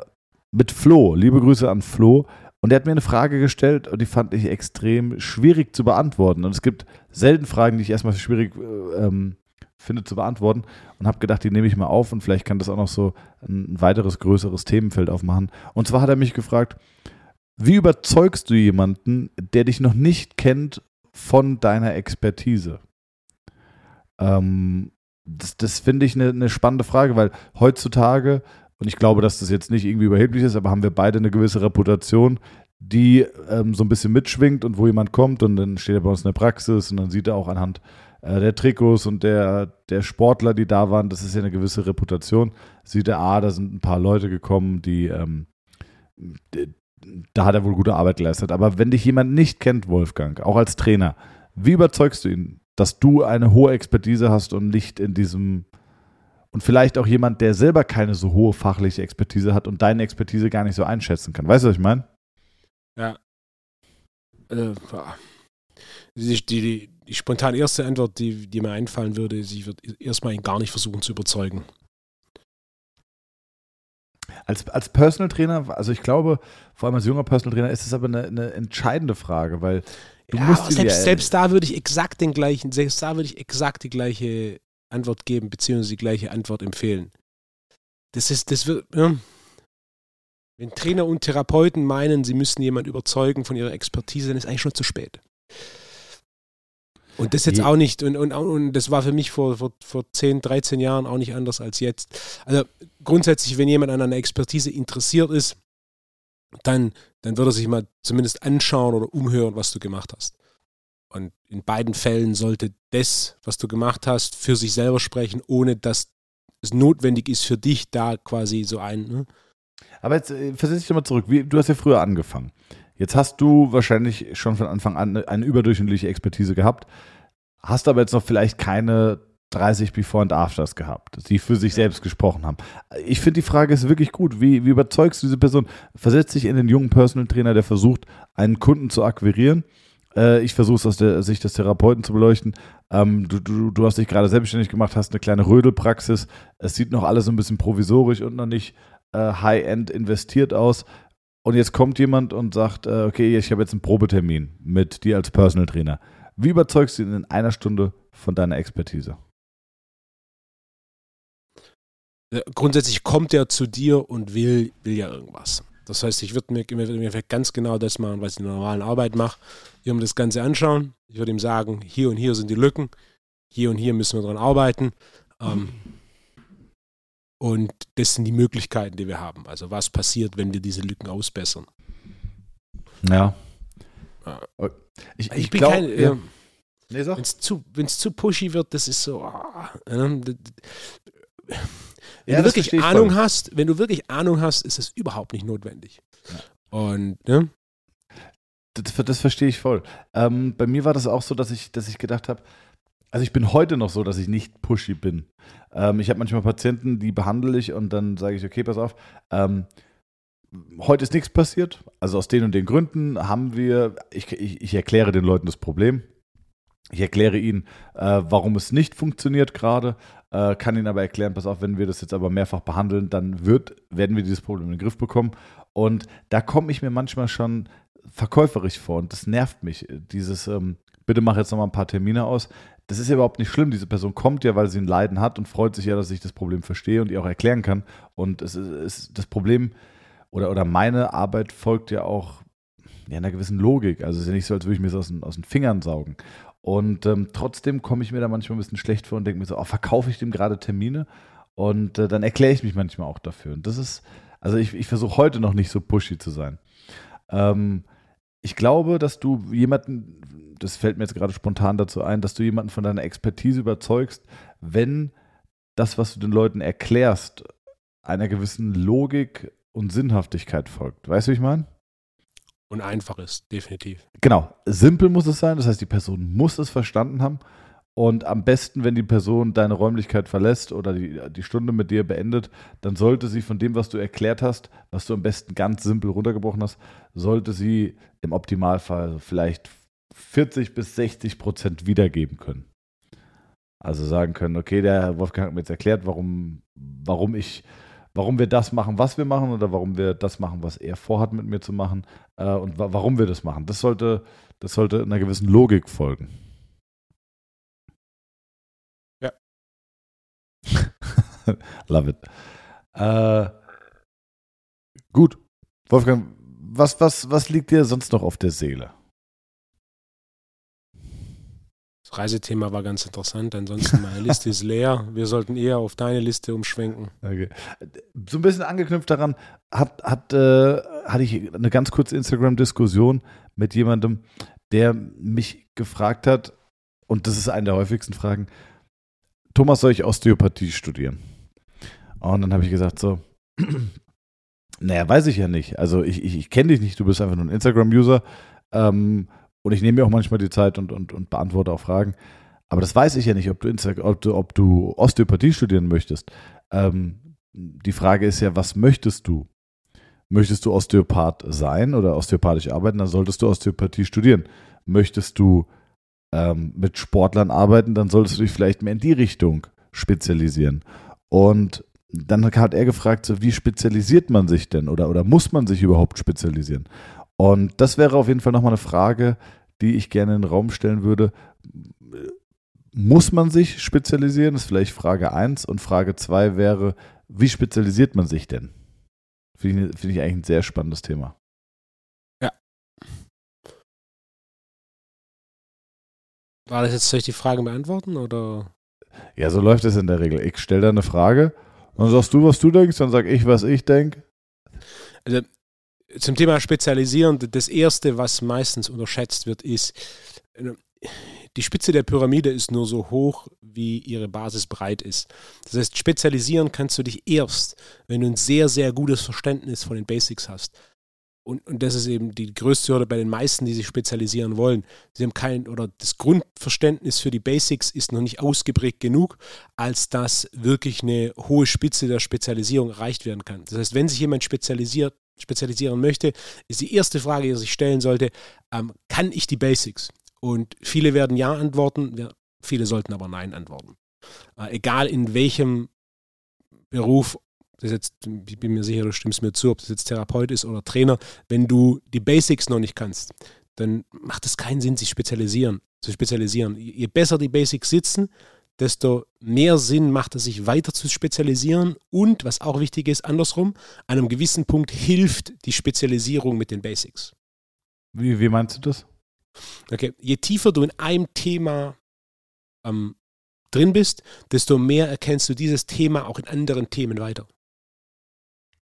mit Flo, liebe Grüße an Flo. Und der hat mir eine Frage gestellt und die fand ich extrem schwierig zu beantworten. Und es gibt selten Fragen, die ich erstmal schwierig äh, ähm, finde zu beantworten. Und habe gedacht, die nehme ich mal auf und vielleicht kann das auch noch so ein weiteres, größeres Themenfeld aufmachen. Und zwar hat er mich gefragt, wie überzeugst du jemanden, der dich noch nicht kennt, von deiner Expertise? Ähm, das das finde ich eine, eine spannende Frage, weil heutzutage, und ich glaube, dass das jetzt nicht irgendwie überheblich ist, aber haben wir beide eine gewisse Reputation, die ähm, so ein bisschen mitschwingt und wo jemand kommt und dann steht er bei uns in der Praxis und dann sieht er auch anhand äh, der Trikots und der, der Sportler, die da waren, das ist ja eine gewisse Reputation, sieht er, ah, da sind ein paar Leute gekommen, die, ähm, die da hat er wohl gute Arbeit geleistet. Aber wenn dich jemand nicht kennt, Wolfgang, auch als Trainer, wie überzeugst du ihn, dass du eine hohe Expertise hast und nicht in diesem und vielleicht auch jemand, der selber keine so hohe fachliche Expertise hat und deine Expertise gar nicht so einschätzen kann. Weißt du, was ich meine? Ja. Äh, die, die, die, spontan erste Antwort, die, die mir einfallen würde, ist, ich würde erstmal ihn gar nicht versuchen zu überzeugen. Als, als Personal Trainer, also ich glaube, vor allem als junger Personal Trainer ist es aber eine, eine entscheidende Frage, weil du ja, musst selbst, selbst da würde ich exakt den gleichen, selbst da würde ich exakt die gleiche Antwort geben, beziehungsweise die gleiche Antwort empfehlen. Das ist, das wird, ja. wenn Trainer und Therapeuten meinen, sie müssen jemanden überzeugen von ihrer Expertise, dann ist eigentlich schon zu spät. Und das jetzt Je- auch nicht, und, und, und das war für mich vor, vor, vor 10, 13 Jahren auch nicht anders als jetzt. Also grundsätzlich, wenn jemand an einer Expertise interessiert ist, dann, dann würde er sich mal zumindest anschauen oder umhören, was du gemacht hast. Und in beiden Fällen sollte das, was du gemacht hast, für sich selber sprechen, ohne dass es notwendig ist für dich, da quasi so ein. Ne? Aber jetzt äh, versetz dich doch mal zurück. Wie, du hast ja früher angefangen. Jetzt hast du wahrscheinlich schon von Anfang an eine, überdurchschnittliche Expertise gehabt, hast aber jetzt noch vielleicht keine 30 Before and Afters gehabt, die für sich selbst gesprochen haben. Ich finde, die Frage ist wirklich gut. Wie, wie überzeugst du diese Person? Versetz dich in den jungen Personal Trainer, der versucht, einen Kunden zu akquirieren. Äh, ich versuche es aus der Sicht des Therapeuten zu beleuchten. Ähm, du, du, du hast dich gerade selbstständig gemacht, hast eine kleine Rödelpraxis. Es sieht noch alles ein bisschen provisorisch und noch nicht äh, High-End investiert aus. Und jetzt kommt jemand und sagt, äh, okay, ich habe jetzt einen Probetermin mit dir als Personal Trainer. Wie überzeugst du ihn in einer Stunde von deiner Expertise? Äh, Grundsätzlich kommt er zu dir und will, will ja irgendwas. Das heißt, ich würde mir, mir, mir ganz genau das machen, was ich in der normalen Arbeit mache. Ich würde mir das Ganze anschauen. Ich würde ihm sagen, hier und hier sind die Lücken, hier und hier müssen wir dran arbeiten. Ähm, und das sind die Möglichkeiten, die wir haben. Also was passiert, wenn wir diese Lücken ausbessern. Ja. Ich, ich, ich bin glaub, kein. Ja. Äh, nee, wenn es zu, zu pushy wird, das ist so. Oh, äh, wenn ja, du wirklich Ahnung voll. hast, wenn du wirklich Ahnung hast, ist es überhaupt nicht notwendig. Ja. Und ne? Das, das, verstehe ich voll. Ähm, bei mir war das auch so, dass ich, dass ich gedacht habe, also ich bin heute noch so, dass ich nicht pushy bin. Ähm, ich habe manchmal Patienten, die behandle ich und dann sage ich, okay, pass auf, ähm, heute ist nichts passiert. Also aus den und den Gründen haben wir, ich, ich, ich erkläre den Leuten das Problem. Ich erkläre ihnen, äh, warum es nicht funktioniert gerade, äh, kann ihnen aber erklären, pass auf, wenn wir das jetzt aber mehrfach behandeln, dann wird, werden wir dieses Problem in den Griff bekommen. Und da komme ich mir manchmal schon verkäuferisch vor und das nervt mich. Dieses, ähm, bitte mach jetzt nochmal ein paar Termine aus. Das ist ja überhaupt nicht schlimm. Diese Person kommt ja, weil sie ein Leiden hat und freut sich ja, dass ich das Problem verstehe und ihr auch erklären kann. Und es ist, ist das Problem, oder, oder meine Arbeit folgt ja auch ja, einer gewissen Logik. Also es ist ja nicht so, als würde ich mir das aus den, aus den Fingern saugen. Und ähm, trotzdem komme ich mir da manchmal ein bisschen schlecht vor und denke mir so, oh, verkaufe ich dem gerade Termine? Und äh, dann erkläre ich mich manchmal auch dafür. Und das ist, also ich, ich versuche heute noch nicht so pushy zu sein. Ähm, ich glaube, dass du jemanden, das fällt mir jetzt gerade spontan dazu ein, dass du jemanden von deiner Expertise überzeugst, wenn das, was du den Leuten erklärst, einer gewissen Logik und Sinnhaftigkeit folgt. Weißt du, wie ich meine? Und einfach ist, definitiv. Genau. Simpel muss es sein. Das heißt, die Person muss es verstanden haben. Und am besten, wenn die Person deine Räumlichkeit verlässt oder die, die Stunde mit dir beendet, dann sollte sie von dem, was du erklärt hast, was du am besten ganz simpel runtergebrochen hast, sollte sie im Optimalfall vielleicht 40 bis 60 Prozent wiedergeben können. Also sagen können, okay, der Wolfgang hat mir jetzt erklärt, warum, warum ich warum wir das machen, was wir machen oder warum wir das machen, was er vorhat mit mir zu machen äh, und wa warum wir das machen. Das sollte, das sollte einer gewissen Logik folgen. Ja. *laughs* Love it. Äh, gut. Wolfgang, was, was, was liegt dir sonst noch auf der Seele? Reisethema war ganz interessant. Ansonsten meine *laughs* Liste ist leer. Wir sollten eher auf deine Liste umschwenken. Okay. So ein bisschen angeknüpft daran, hat, hat, äh, hatte ich eine ganz kurze Instagram-Diskussion mit jemandem, der mich gefragt hat, und das ist eine der häufigsten Fragen, Thomas, soll ich Osteopathie studieren? Und dann habe ich gesagt so, *clears throat* naja, weiß ich ja nicht. Also ich, ich, ich kenne dich nicht, du bist einfach nur ein Instagram-User. Ähm, und ich nehme mir auch manchmal die Zeit und, und, und beantworte auch Fragen. Aber das weiß ich ja nicht, ob du, ob du, ob du Osteopathie studieren möchtest. Ähm, die Frage ist ja, was möchtest du? Möchtest du Osteopath sein oder osteopathisch arbeiten, dann solltest du Osteopathie studieren. Möchtest du ähm, mit Sportlern arbeiten, dann solltest du dich vielleicht mehr in die Richtung spezialisieren. Und dann hat er gefragt, so, wie spezialisiert man sich denn oder, oder muss man sich überhaupt spezialisieren? Und das wäre auf jeden Fall nochmal eine Frage, die ich gerne in den Raum stellen würde. Muss man sich spezialisieren? Das ist vielleicht Frage 1. Und Frage 2 wäre, wie spezialisiert man sich denn? Finde ich, find ich eigentlich ein sehr spannendes Thema. Ja. War das jetzt, soll ich die Frage beantworten oder? Ja, so läuft es in der Regel. Ich stelle da eine Frage, dann sagst du, was du denkst, dann sag ich, was ich denke. Also zum Thema Spezialisieren, das Erste, was meistens unterschätzt wird, ist, die Spitze der Pyramide ist nur so hoch, wie ihre Basis breit ist. Das heißt, spezialisieren kannst du dich erst, wenn du ein sehr, sehr gutes Verständnis von den Basics hast. Und, und das ist eben die größte Hürde bei den meisten, die sich spezialisieren wollen. Sie haben kein, oder das Grundverständnis für die Basics ist noch nicht ausgeprägt genug, als dass wirklich eine hohe Spitze der Spezialisierung erreicht werden kann. Das heißt, wenn sich jemand spezialisiert, spezialisieren möchte, ist die erste Frage, die er sich stellen sollte, ähm, kann ich die Basics? Und viele werden Ja antworten, viele sollten aber Nein antworten. Äh, egal in welchem Beruf, das jetzt, ich bin mir sicher, du stimmst mir zu, ob das jetzt Therapeut ist oder Trainer, wenn du die Basics noch nicht kannst, dann macht es keinen Sinn, sich spezialisieren, zu spezialisieren. Je besser die Basics sitzen, desto mehr Sinn macht es sich weiter zu spezialisieren und, was auch wichtig ist, andersrum, an einem gewissen Punkt hilft die Spezialisierung mit den Basics. Wie, wie meinst du das? Okay, je tiefer du in einem Thema ähm, drin bist, desto mehr erkennst du dieses Thema auch in anderen Themen weiter.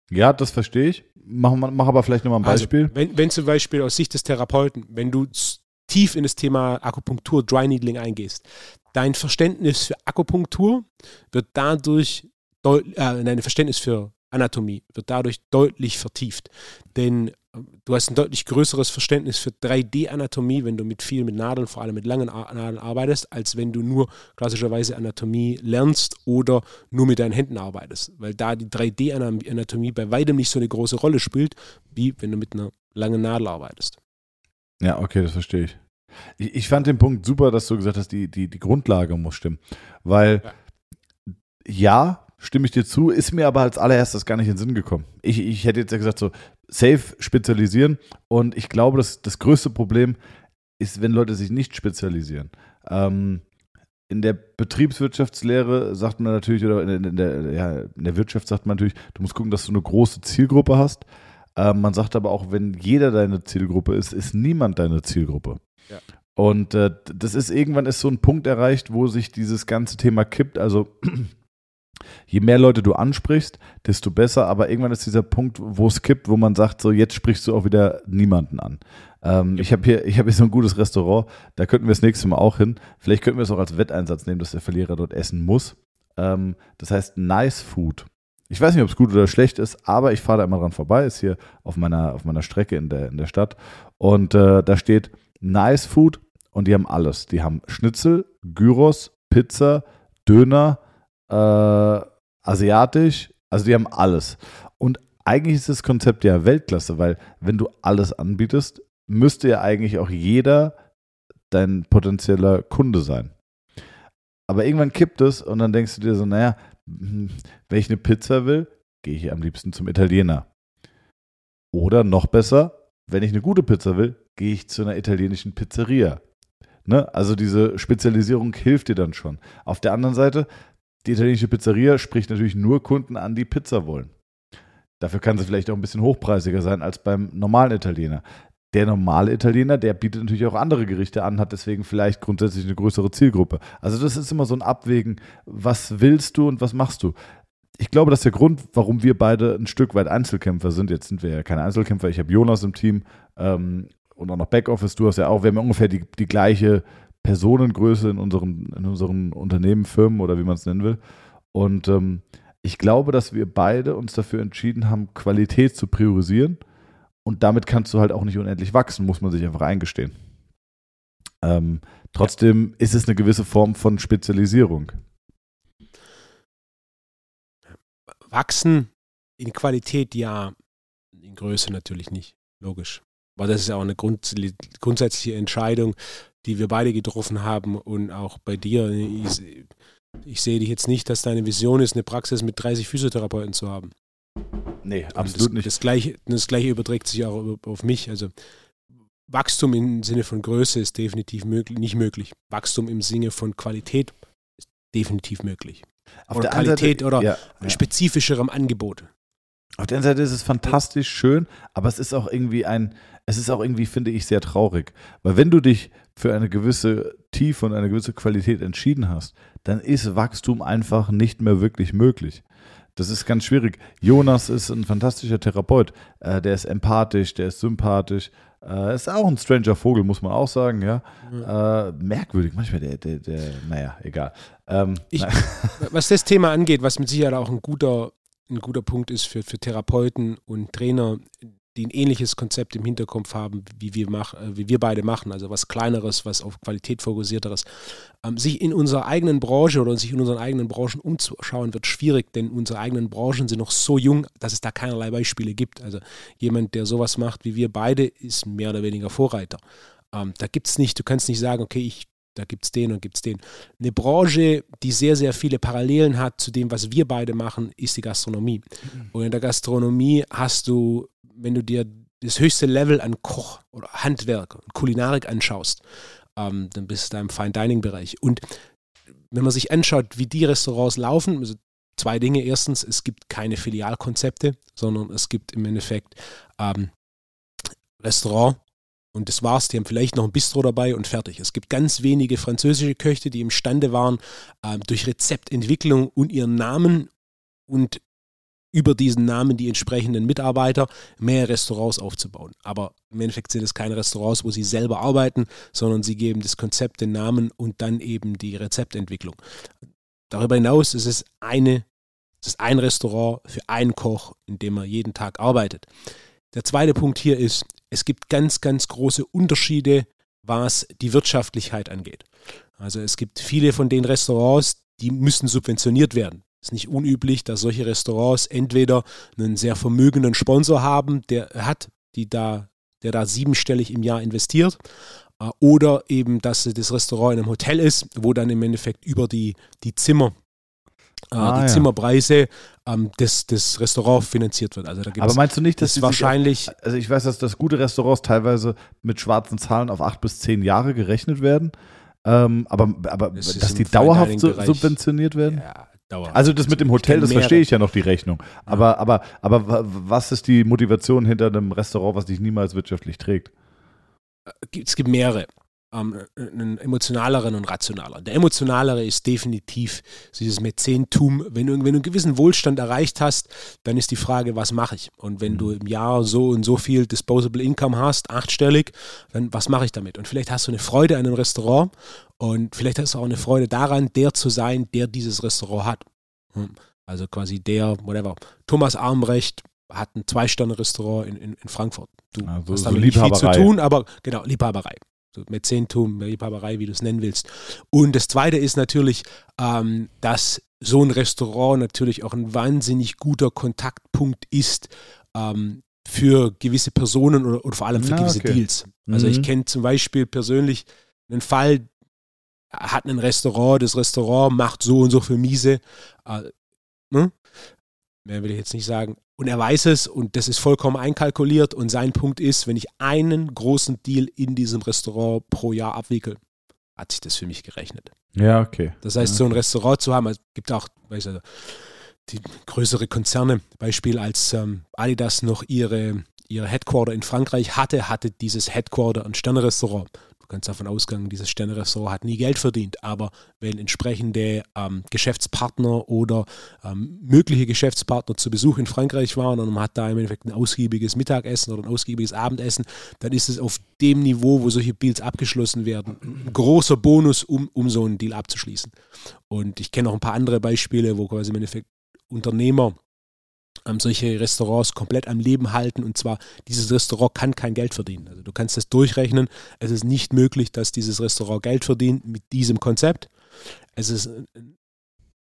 Ja, das verstehe ich. Mach, mach aber vielleicht nochmal ein also, Beispiel. Also, wenn, wenn zum Beispiel aus Sicht des Therapeuten, wenn du tief in das Thema Akupunktur, Dry Needling eingehst, dein Verständnis für Akupunktur wird dadurch, äh, dein Verständnis für Anatomie wird dadurch deutlich vertieft. Denn du hast ein deutlich größeres Verständnis für 3D-Anatomie, wenn du mit viel mit Nadeln, vor allem mit langen Nadeln arbeitest, als wenn du nur klassischerweise Anatomie lernst oder nur mit deinen Händen arbeitest. Weil da die 3D-Anatomie bei weitem nicht so eine große Rolle spielt, wie wenn du mit einer langen Nadel arbeitest. Ja, okay, das verstehe ich. Ich, ich fand den Punkt super, dass du gesagt hast, die, die, die Grundlage muss stimmen. Weil ja, stimme ich dir zu, ist mir aber als allererstes gar nicht in den Sinn gekommen. Ich, ich hätte jetzt ja gesagt, so safe spezialisieren und ich glaube, dass das größte Problem ist, wenn Leute sich nicht spezialisieren. Ähm, in der Betriebswirtschaftslehre sagt man natürlich, oder in, in, der, ja, in der Wirtschaft sagt man natürlich, du musst gucken, dass du eine große Zielgruppe hast. Ähm, man sagt aber auch, wenn jeder deine Zielgruppe ist, ist niemand deine Zielgruppe. Ja. Und äh, das ist irgendwann ist so ein Punkt erreicht, wo sich dieses ganze Thema kippt. Also *clears throat* je mehr Leute du ansprichst, desto besser. Aber irgendwann ist dieser Punkt, wo es kippt, wo man sagt, so jetzt sprichst du auch wieder niemanden an. Ähm, ich habe hier, ich habe hier so ein gutes Restaurant, da könnten wir das nächste Mal auch hin. Vielleicht könnten wir es auch als Wetteinsatz nehmen, dass der Verlierer dort essen muss. Ähm, das heißt Nice Food. Ich weiß nicht, ob es gut oder schlecht ist, aber ich fahre da immer dran vorbei. Ist hier auf meiner, auf meiner Strecke in der, in der Stadt. Und äh, da steht Nice Food und die haben alles. Die haben Schnitzel, Gyros, Pizza, Döner, äh, asiatisch, also die haben alles. Und eigentlich ist das Konzept ja Weltklasse, weil wenn du alles anbietest, müsste ja eigentlich auch jeder dein potenzieller Kunde sein. Aber irgendwann kippt es und dann denkst du dir so, naja, *laughs* wenn ich eine Pizza will, gehe ich am liebsten zum Italiener. Oder noch besser, wenn ich eine gute Pizza will, gehe ich zu einer italienischen Pizzeria. Ne? Also diese Spezialisierung hilft dir dann schon. Auf der anderen Seite, die italienische Pizzeria spricht natürlich nur Kunden an, die Pizza wollen. Dafür kann sie vielleicht auch ein bisschen hochpreisiger sein als beim normalen Italiener. Der normale Italiener, der bietet natürlich auch andere Gerichte an, hat deswegen vielleicht grundsätzlich eine größere Zielgruppe. Also das ist immer so ein Abwägen, was willst du und was machst du. Ich glaube, dass der Grund, warum wir beide ein Stück weit Einzelkämpfer sind, jetzt sind wir ja keine Einzelkämpfer, ich habe Jonas im Team ähm, und auch noch Backoffice, du hast ja auch, wir haben ungefähr die, die gleiche Personengröße in unseren, in unseren Unternehmen, Firmen oder wie man es nennen will. Und ähm, ich glaube, dass wir beide uns dafür entschieden haben, Qualität zu priorisieren. Und damit kannst du halt auch nicht unendlich wachsen, muss man sich einfach eingestehen. Ähm, trotzdem ja. ist es eine gewisse Form von Spezialisierung. Wachsen in Qualität ja, in Größe natürlich nicht, logisch. Aber das ist ja auch eine Grund, grundsätzliche Entscheidung, die wir beide getroffen haben und auch bei dir. Ich, ich sehe dich jetzt nicht, dass deine Vision ist, eine Praxis mit 30 Physiotherapeuten zu haben. Nee, absolut das, nicht. Das gleiche, das gleiche überträgt sich auch auf mich. Also Wachstum im Sinne von Größe ist definitiv möglich, nicht möglich. Wachstum im Sinne von Qualität ist definitiv möglich. Auf oder Qualität Seite, oder ja, ja. spezifischerem Angebot. Auf der einen Seite ist es fantastisch schön, aber es ist auch irgendwie ein, es ist auch irgendwie, finde ich, sehr traurig. Weil wenn du dich für eine gewisse Tiefe und eine gewisse Qualität entschieden hast, dann ist Wachstum einfach nicht mehr wirklich möglich. Das ist ganz schwierig. Jonas ist ein fantastischer Therapeut. Äh, der ist empathisch, der ist sympathisch. Äh, ist auch ein stranger Vogel, muss man auch sagen, ja. Mhm. Äh, merkwürdig, manchmal der, der, der, naja, egal. Ähm, ich, *laughs* was das Thema angeht, was mit Sicherheit auch ein guter ein guter Punkt ist für, für Therapeuten und Trainer, die ein ähnliches Konzept im Hinterkopf haben, wie wir, mach, äh, wie wir beide machen, also was Kleineres, was auf Qualität fokussierteres. Ähm, sich in unserer eigenen Branche oder sich in unseren eigenen Branchen umzuschauen, wird schwierig, denn unsere eigenen Branchen sind noch so jung, dass es da keinerlei Beispiele gibt. Also jemand, der sowas macht wie wir beide, ist mehr oder weniger Vorreiter. Ähm, da gibt es nicht, du kannst nicht sagen, okay, ich da gibt es den und gibt es den. Eine Branche, die sehr, sehr viele Parallelen hat zu dem, was wir beide machen, ist die Gastronomie. Mhm. Und in der Gastronomie hast du, wenn du dir das höchste Level an Koch oder Handwerk und Kulinarik anschaust, ähm, dann bist du da im Fine Dining Bereich. Und wenn man sich anschaut, wie die Restaurants laufen, also zwei Dinge. Erstens, es gibt keine Filialkonzepte, sondern es gibt im Endeffekt ähm, Restaurant und das war's. Die haben vielleicht noch ein Bistro dabei und fertig. Es gibt ganz wenige französische Köche, die imstande waren, äh, durch Rezeptentwicklung und ihren Namen und über diesen Namen die entsprechenden Mitarbeiter mehr Restaurants aufzubauen. Aber im Endeffekt sind es keine Restaurants, wo sie selber arbeiten, sondern sie geben das Konzept, den Namen und dann eben die Rezeptentwicklung. Darüber hinaus ist es eine, es ist ein Restaurant für einen Koch, in dem er jeden Tag arbeitet. Der zweite Punkt hier ist, es gibt ganz, ganz große Unterschiede, was die Wirtschaftlichkeit angeht. Also es gibt viele von den Restaurants, die müssen subventioniert werden. Es ist nicht unüblich, dass solche Restaurants entweder einen sehr vermögenden Sponsor haben, der hat, die da, der da siebenstellig im Jahr investiert, äh, oder eben, dass das Restaurant in einem Hotel ist, wo dann im Endeffekt über die, die Zimmer ah, die ja. Zimmerpreise ähm, des, des Restaurants finanziert wird. Also da Aber meinst du nicht, dass das wahrscheinlich. Also ich weiß, dass, dass gute Restaurants teilweise mit schwarzen Zahlen auf acht bis zehn Jahre gerechnet werden. Ähm, aber aber das dass die dauerhaft so, subventioniert werden? Ja, dauerhaft. Also das mit dem Hotel, das verstehe ich ja noch die Rechnung. Aber, ja. aber, aber was ist die Motivation hinter einem Restaurant, was dich niemals wirtschaftlich trägt? Äh, es gibt mehrere ähm, einen emotionaleren und rationaler. Der emotionalere ist definitiv dieses Mäzentum. Wenn du, wenn du einen gewissen Wohlstand erreicht hast, dann ist die Frage, was mache ich? Und wenn du im Jahr so und so viel Disposable Income hast, achtstellig, dann was mache ich damit? Und vielleicht hast du eine Freude an einem Restaurant und vielleicht hast du auch eine Freude daran, der zu sein, der dieses Restaurant hat. Hm. Also quasi der, whatever. Thomas Armbrecht hat ein Zwei-Sterne-Restaurant in, in, in Frankfurt. Du also hast damit so nicht viel zu tun, aber genau, Liebhaberei. Mäzentum, Liebhaberei, wie du es nennen willst. Und das Zweite ist natürlich, ähm, dass so ein Restaurant natürlich auch ein wahnsinnig guter Kontaktpunkt ist ähm, für gewisse Personen oder, oder vor allem für Na, gewisse okay. Deals. Also mhm. ich kenne zum Beispiel persönlich einen Fall, hat ein Restaurant, das Restaurant macht so und so für Miese. Äh, ne? Mehr will ich jetzt nicht sagen. Und er weiß es und das ist vollkommen einkalkuliert. Und sein Punkt ist, wenn ich einen großen Deal in diesem Restaurant pro Jahr abwickel, hat sich das für mich gerechnet. Ja, okay. Das heißt, ja. so ein Restaurant zu haben, es gibt auch, weiß ich, die größere Konzerne, Beispiel als ähm, Adidas noch ihre, ihre Headquarter in Frankreich hatte, hatte dieses Headquarter ein Sternerestaurant. Du kannst davon ausgehen, dieses Sterne-Restaurant hat nie Geld verdient, aber wenn entsprechende ähm, Geschäftspartner oder ähm, mögliche Geschäftspartner zu Besuch in Frankreich waren und man hat da im Endeffekt ein ausgiebiges Mittagessen oder ein ausgiebiges Abendessen, dann ist es auf dem Niveau, wo solche Deals abgeschlossen werden, ein großer Bonus, um, um so einen Deal abzuschließen. Und ich kenne noch ein paar andere Beispiele, wo quasi im Endeffekt Unternehmer ähm, solche Restaurants komplett am Leben halten. Und zwar, dieses Restaurant kann kein Geld verdienen. Also du kannst das durchrechnen. Es ist nicht möglich, dass dieses Restaurant Geld verdient mit diesem Konzept. Es ist äh,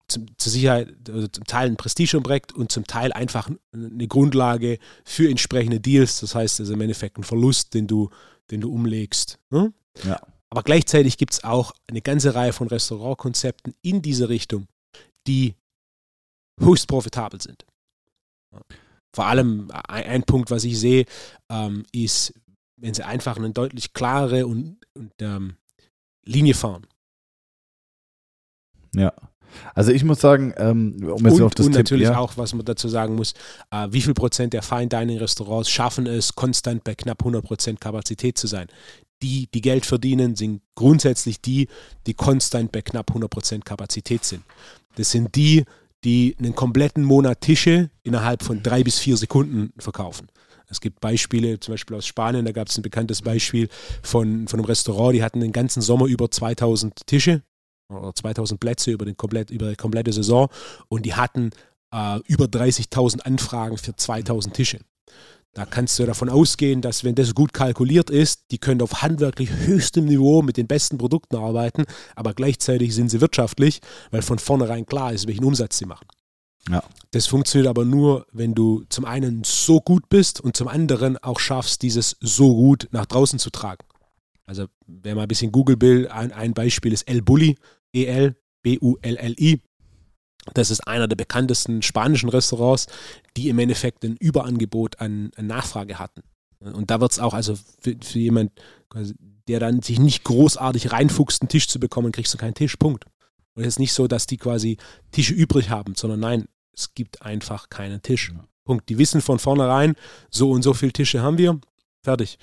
zum, zur Sicherheit, also zum Teil ein Prestigeobjekt und zum Teil einfach eine Grundlage für entsprechende Deals. Das heißt, es ist im Endeffekt ein Verlust, den du, den du umlegst. Ne? Ja. Aber gleichzeitig gibt es auch eine ganze Reihe von Restaurantkonzepten in diese Richtung, die höchst profitabel sind. Vor allem ein, ein Punkt, was ich sehe, ähm, ist, wenn sie einfach eine deutlich klarere und, und ähm, Linie fahren. Ja. Also ich muss sagen, ähm, um jetzt und, auf das Und Tipp, natürlich ja. auch, was man dazu sagen muss, äh, wie viel Prozent der Fine Dining Restaurants schaffen es, konstant bei knapp 100 Prozent Kapazität zu sein. Die, die Geld verdienen, sind grundsätzlich die, die konstant bei knapp 100 Prozent Kapazität sind. Das sind die, die einen kompletten Monat Tische innerhalb von drei bis vier Sekunden verkaufen. Es gibt Beispiele, zum Beispiel aus Spanien, da gab es ein bekanntes Beispiel von, von einem Restaurant, die hatten den ganzen Sommer über 2000 Tische oder 2000 Plätze über, den komplett, über die komplette Saison und die hatten äh, über 30.000 Anfragen für 2000 Tische. Da kannst du davon ausgehen, dass wenn das gut kalkuliert ist, die können auf handwerklich höchstem Niveau mit den besten Produkten arbeiten, aber gleichzeitig sind sie wirtschaftlich, weil von vornherein klar ist, welchen Umsatz sie machen. Ja. Das funktioniert aber nur, wenn du zum einen so gut bist und zum anderen auch schaffst, dieses so gut nach draußen zu tragen. Also wer mal ein bisschen Google will, ein, ein Beispiel ist El Bulli, E-L, B-U-L-L-I. Das ist einer der bekanntesten spanischen Restaurants, die im Endeffekt ein Überangebot an, an Nachfrage hatten. Und da wird es auch, also für, für jemand, der dann sich nicht großartig reinfuchst, einen Tisch zu bekommen, kriegst du keinen Tisch, Punkt. Und es ist nicht so, dass die quasi Tische übrig haben, sondern nein, es gibt einfach keinen Tisch. Ja. Punkt. Die wissen von vornherein, so und so viele Tische haben wir, fertig.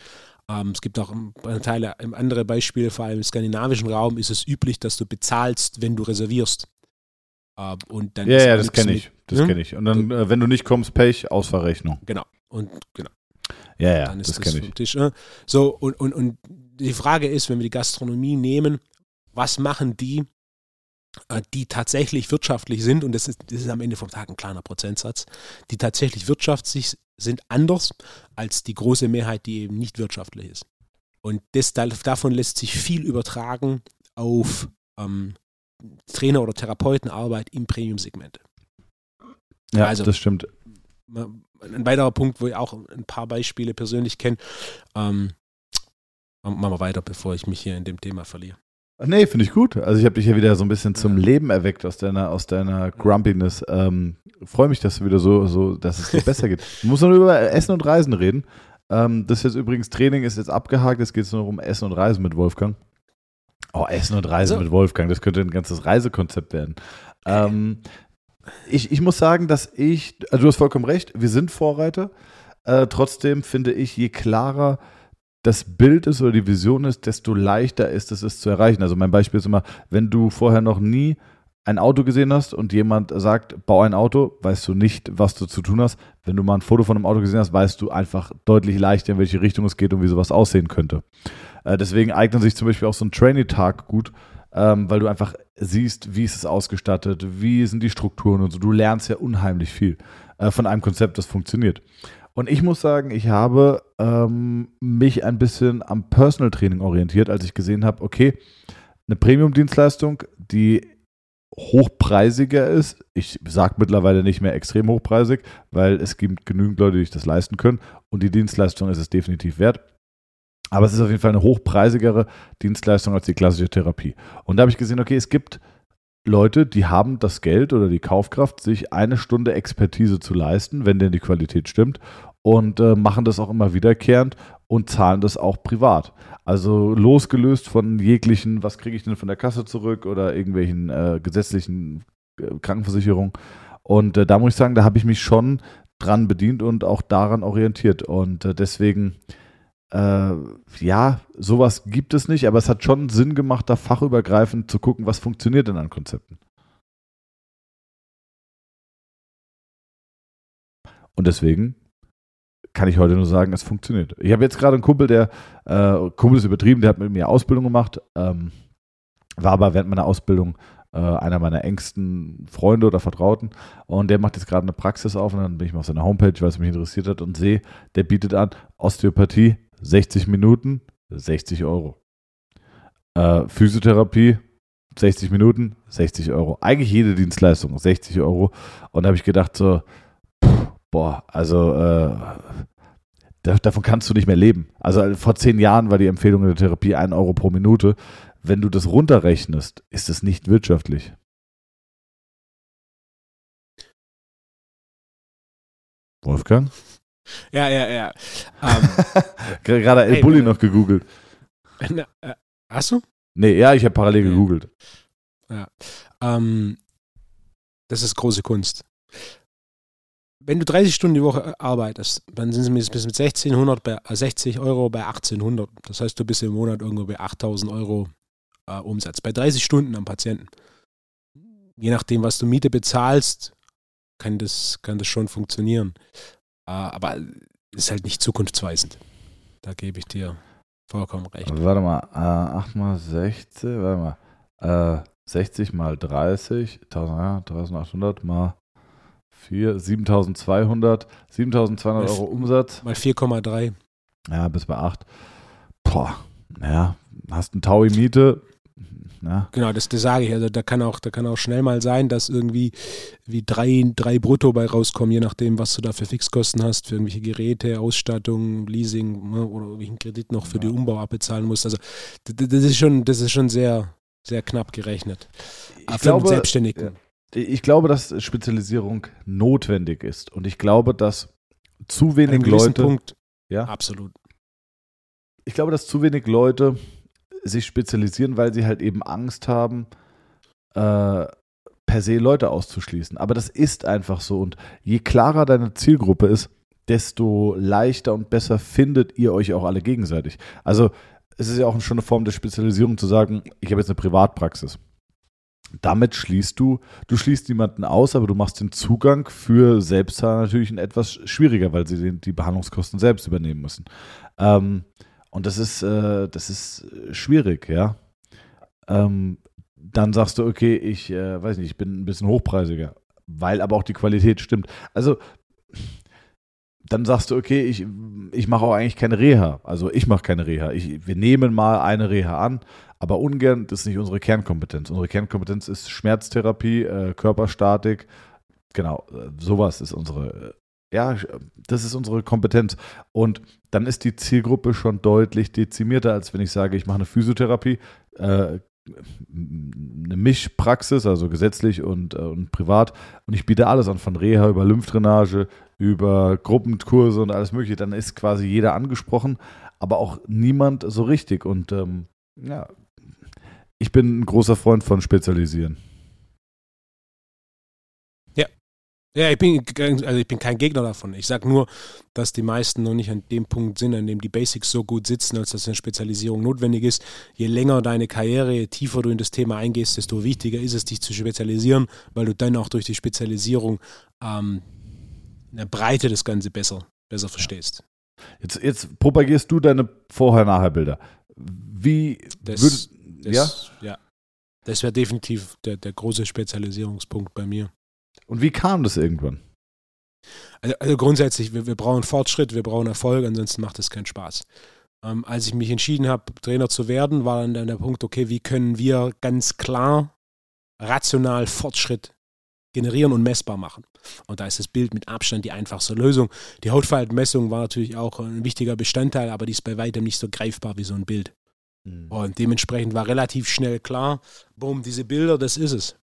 Ähm, es gibt auch Teile, andere Beispiele, vor allem im skandinavischen Raum ist es üblich, dass du bezahlst, wenn du reservierst. Ähm, und dann Ja, ja, das kenne ich. Das Ja? kenne ich. Und dann, äh, wenn du nicht kommst, Pech, Ausverrechnung. Genau. Und genau. Ja, ja, dann ist das das, kenne ich. Tisch. ne? So, und, und, und die Frage ist, wenn wir die Gastronomie nehmen, was machen die, äh, die tatsächlich wirtschaftlich sind, und das ist, das ist am Ende vom Tag ein kleiner Prozentsatz, die tatsächlich wirtschaftlich sind anders als die große Mehrheit, die eben nicht wirtschaftlich ist. Und das, da- davon lässt sich viel übertragen auf ähm, Trainer- oder Therapeutenarbeit im Premium-Segment. Ja, also- das stimmt. Ein weiterer Punkt, wo ich auch ein paar Beispiele persönlich kenne. Ähm, machen wir weiter, bevor ich mich hier in dem Thema verliere. Nee, finde ich gut. Also ich habe dich ja wieder so ein bisschen zum Ja. Leben erweckt aus deiner, aus deiner Grumpiness. Ähm, Freue mich, dass du wieder so, so, dass es dir *laughs* besser geht. Du musst nur über Essen und Reisen reden. Ähm, das ist jetzt übrigens Training ist jetzt abgehakt. Jetzt geht es nur um Essen und Reisen mit Wolfgang. Oh, Essen und Reisen So. mit Wolfgang. Das könnte ein ganzes Reisekonzept werden. Ähm, ich, ich muss sagen, dass ich, also du hast vollkommen recht, wir sind Vorreiter. Äh, trotzdem finde ich, je klarer das Bild ist oder die Vision ist, desto leichter ist es, es zu erreichen. Also mein Beispiel ist immer, wenn du vorher noch nie ein Auto gesehen hast und jemand sagt, bau ein Auto, weißt du nicht, was du zu tun hast. Wenn du mal ein Foto von einem Auto gesehen hast, weißt du einfach deutlich leichter, in welche Richtung es geht und wie sowas aussehen könnte. Äh, deswegen eignet sich zum Beispiel auch so ein Trainee-Tag gut, ähm, weil du einfach siehst, wie ist es ausgestattet, wie sind die Strukturen und so. Du lernst ja unheimlich viel äh, von einem Konzept, das funktioniert. Und ich muss sagen, ich habe ähm, mich ein bisschen am Personal Training orientiert, als ich gesehen habe, okay, eine Premium-Dienstleistung, die hochpreisiger ist. Ich sage mittlerweile nicht mehr extrem hochpreisig, weil es gibt genügend Leute, die sich das leisten können. Und die Dienstleistung ist es definitiv wert. Aber es ist auf jeden Fall eine hochpreisigere Dienstleistung als die klassische Therapie. Und da habe ich gesehen, okay, es gibt Leute, die haben das Geld oder die Kaufkraft, sich eine Stunde Expertise zu leisten, wenn denn die Qualität stimmt, und äh, machen das auch immer wiederkehrend und zahlen das auch privat. Also losgelöst von jeglichen, was kriege ich denn von der Kasse zurück oder irgendwelchen äh, gesetzlichen äh, Krankenversicherungen. Und äh, da muss ich sagen, da habe ich mich schon dran bedient und auch daran orientiert. Und äh, deswegen, äh, ja, sowas gibt es nicht, aber es hat schon Sinn gemacht, da fachübergreifend zu gucken, was funktioniert denn an Konzepten. Und deswegen kann ich heute nur sagen, es funktioniert. Ich habe jetzt gerade einen Kumpel, der, äh, Kumpel ist übertrieben, der hat mit mir Ausbildung gemacht, ähm, war aber während meiner Ausbildung äh, einer meiner engsten Freunde oder Vertrauten und der macht jetzt gerade eine Praxis auf und dann bin ich mal auf seiner Homepage, weil es mich interessiert hat und sehe, der bietet an Osteopathie 60 Minuten, 60 Euro. Äh, Physiotherapie 60 Minuten, 60 Euro. Eigentlich jede Dienstleistung 60 Euro. Und da habe ich gedacht so, boah, also äh, da, davon kannst du nicht mehr leben. Also vor zehn Jahren war die Empfehlung in der Therapie 1 Euro pro Minute. Wenn du das runterrechnest, ist es nicht wirtschaftlich. Wolfgang? Ja, ja, ja. Ähm, *laughs* Gerade El Hey, Bulli äh, noch gegoogelt. na, äh, hast du? Nee, ja, ich habe parallel Ja. gegoogelt. Ähm, das ist große Kunst. Wenn du 30 Stunden die Woche äh, arbeitest, dann sind sie mit, bis mit 1600 bei, äh, 60 Euro bei 1800. Das heißt, du bist im Monat irgendwo bei 8000 Euro äh, Umsatz. Bei 30 Stunden am Patienten. Je nachdem, was du Miete bezahlst, kann das, kann das schon funktionieren. Äh, aber ist halt nicht zukunftsweisend. Da gebe ich dir vollkommen recht. Warte mal, äh, 8 mal 16, warte mal, äh, 60 mal 30, 1000, ja, 1800 mal 4, 7200, 7200 Euro Umsatz. Mal 4,3. Ja, bis bei 8. Boah, ja, hast einen Taui Miete. Ja, Genau, das, das sage ich. Also da kann auch, da kann auch schnell mal sein, dass irgendwie wie drei, drei Brutto bei rauskommen, je nachdem, was du da für Fixkosten hast, für irgendwelche Geräte, Ausstattung, Leasing ne, oder welchen Kredit noch für Ja. die Umbau abbezahlen musst. Also d- d- das ist schon, das ist schon sehr, sehr knapp gerechnet. ich Für glaube, Selbstständigen. Ich glaube, dass Spezialisierung notwendig ist. Und ich glaube, dass zu wenig Leute. Punkt. Ja? Absolut. ich glaube, dass zu wenig Leute sich spezialisieren, weil sie halt eben Angst haben, äh, per se Leute auszuschließen. Aber das ist einfach so. Und je klarer deine Zielgruppe ist, desto leichter und besser findet ihr euch auch alle gegenseitig. Also es ist ja auch schon eine Form der Spezialisierung zu sagen, ich habe jetzt eine Privatpraxis. Damit schließt du, du schließt niemanden aus, aber du machst den Zugang für Selbstzahler natürlich etwas schwieriger, weil sie den, die Behandlungskosten selbst übernehmen müssen. Ähm, und das ist, äh, das ist schwierig, ja. Ähm, dann sagst du, okay, ich äh, weiß nicht, ich bin ein bisschen hochpreisiger, weil aber auch die Qualität stimmt. Also dann sagst du, okay, ich, ich mache auch eigentlich keine Reha. Also ich mache keine Reha. Ich, wir nehmen mal eine Reha an, aber ungern, das ist nicht unsere Kernkompetenz. Unsere Kernkompetenz ist Schmerztherapie, äh, Körperstatik. Genau, äh, sowas ist unsere, äh, ja, das ist unsere Kompetenz. Und dann ist die Zielgruppe schon deutlich dezimierter, als wenn ich sage, ich mache eine Physiotherapie, äh, eine Mischpraxis, also gesetzlich und, äh, und privat. Und ich biete alles an, von Reha über Lymphdrainage, über Gruppenkurse und alles Mögliche. Dann ist quasi jeder angesprochen, aber auch niemand so richtig. Und ähm, ja, ich bin ein großer Freund von Spezialisieren. Ja, ich bin, also ich bin kein Gegner davon. Ich sage nur, dass die meisten noch nicht an dem Punkt sind, an dem die Basics so gut sitzen, als dass eine Spezialisierung notwendig ist. Je länger deine Karriere, je tiefer du in das Thema eingehst, desto wichtiger ist es, dich zu spezialisieren, weil du dann auch durch die Spezialisierung ähm, in der Breite das Ganze besser, besser verstehst. Jetzt, jetzt propagierst du deine Vorher-Nachher-Bilder. Wie das, würd, das, ja? Das wäre definitiv der, der große Spezialisierungspunkt bei mir. Und wie kam das irgendwann? Also, also grundsätzlich, wir, wir, brauchen Fortschritt, wir brauchen Erfolg, ansonsten macht es keinen Spaß. Ähm, als ich mich entschieden habe, Trainer zu werden, war dann der Punkt, okay, wie können wir ganz klar, rational Fortschritt generieren und messbar machen. Und da ist das Bild mit Abstand die einfachste Lösung. Die Hautfaltenmessung war natürlich auch ein wichtiger Bestandteil, aber die ist bei weitem nicht so greifbar wie so ein Bild. Mhm. Und dementsprechend war relativ schnell klar, boom, diese Bilder, das ist es.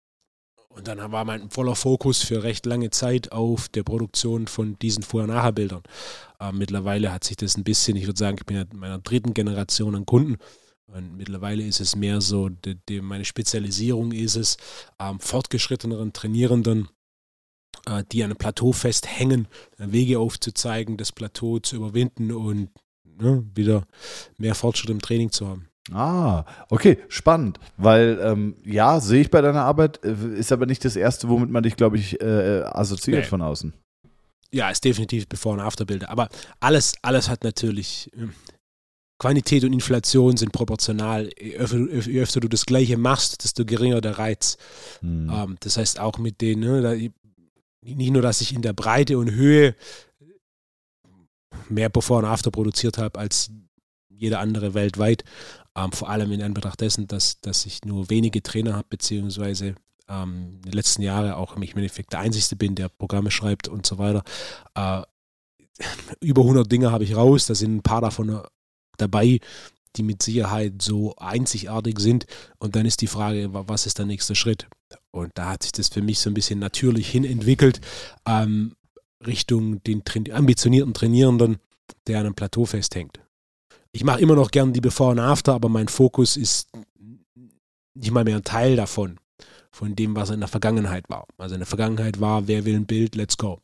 Und dann war mein voller Fokus für recht lange Zeit auf der Produktion von diesen Vorher-Nachher-Bildern. Äh, mittlerweile hat sich das ein bisschen, ich würde sagen, ich bin ja in meiner dritten Generation an Kunden. Und mittlerweile ist es mehr so, die, die, meine Spezialisierung ist es, ähm, fortgeschritteneren Trainierenden, äh, die an einem Plateau festhängen, Wege aufzuzeigen, das Plateau zu überwinden und ne, wieder mehr Fortschritt im Training zu haben. Ah, okay, spannend. Weil, ähm, ja, sehe ich bei deiner Arbeit, äh, ist aber nicht das Erste, womit man dich, glaube ich, äh, assoziiert nee. von außen. Ja, ist definitiv Before- und Afterbilder. Aber alles, alles hat natürlich. Äh, Quantität und Inflation sind proportional. Je öfter, je öfter, du das Gleiche machst, desto geringer der Reiz. Hm. Ähm, das heißt auch mit denen, ne, da, nicht nur, dass ich in der Breite und Höhe mehr Before und After produziert habe als jeder andere weltweit, ähm, vor allem in Anbetracht dessen, dass, dass ich nur wenige Trainer habe, beziehungsweise ähm, in den letzten Jahren auch ich im Endeffekt der Einzige bin, der Programme schreibt und so weiter. Äh, über 100 Dinge habe ich raus, da sind ein paar davon dabei, die mit Sicherheit so einzigartig sind. Und dann ist die Frage, was ist der nächste Schritt? Und da hat sich das für mich so ein bisschen natürlich hin entwickelt, ähm, Richtung den ambitionierten Trainierenden, der an einem Plateau festhängt ich mache immer noch gern die Before und After, aber mein Fokus ist nicht mal mehr ein Teil davon, von dem, was in der Vergangenheit war. Also in der Vergangenheit war, wer will ein Bild, let's go.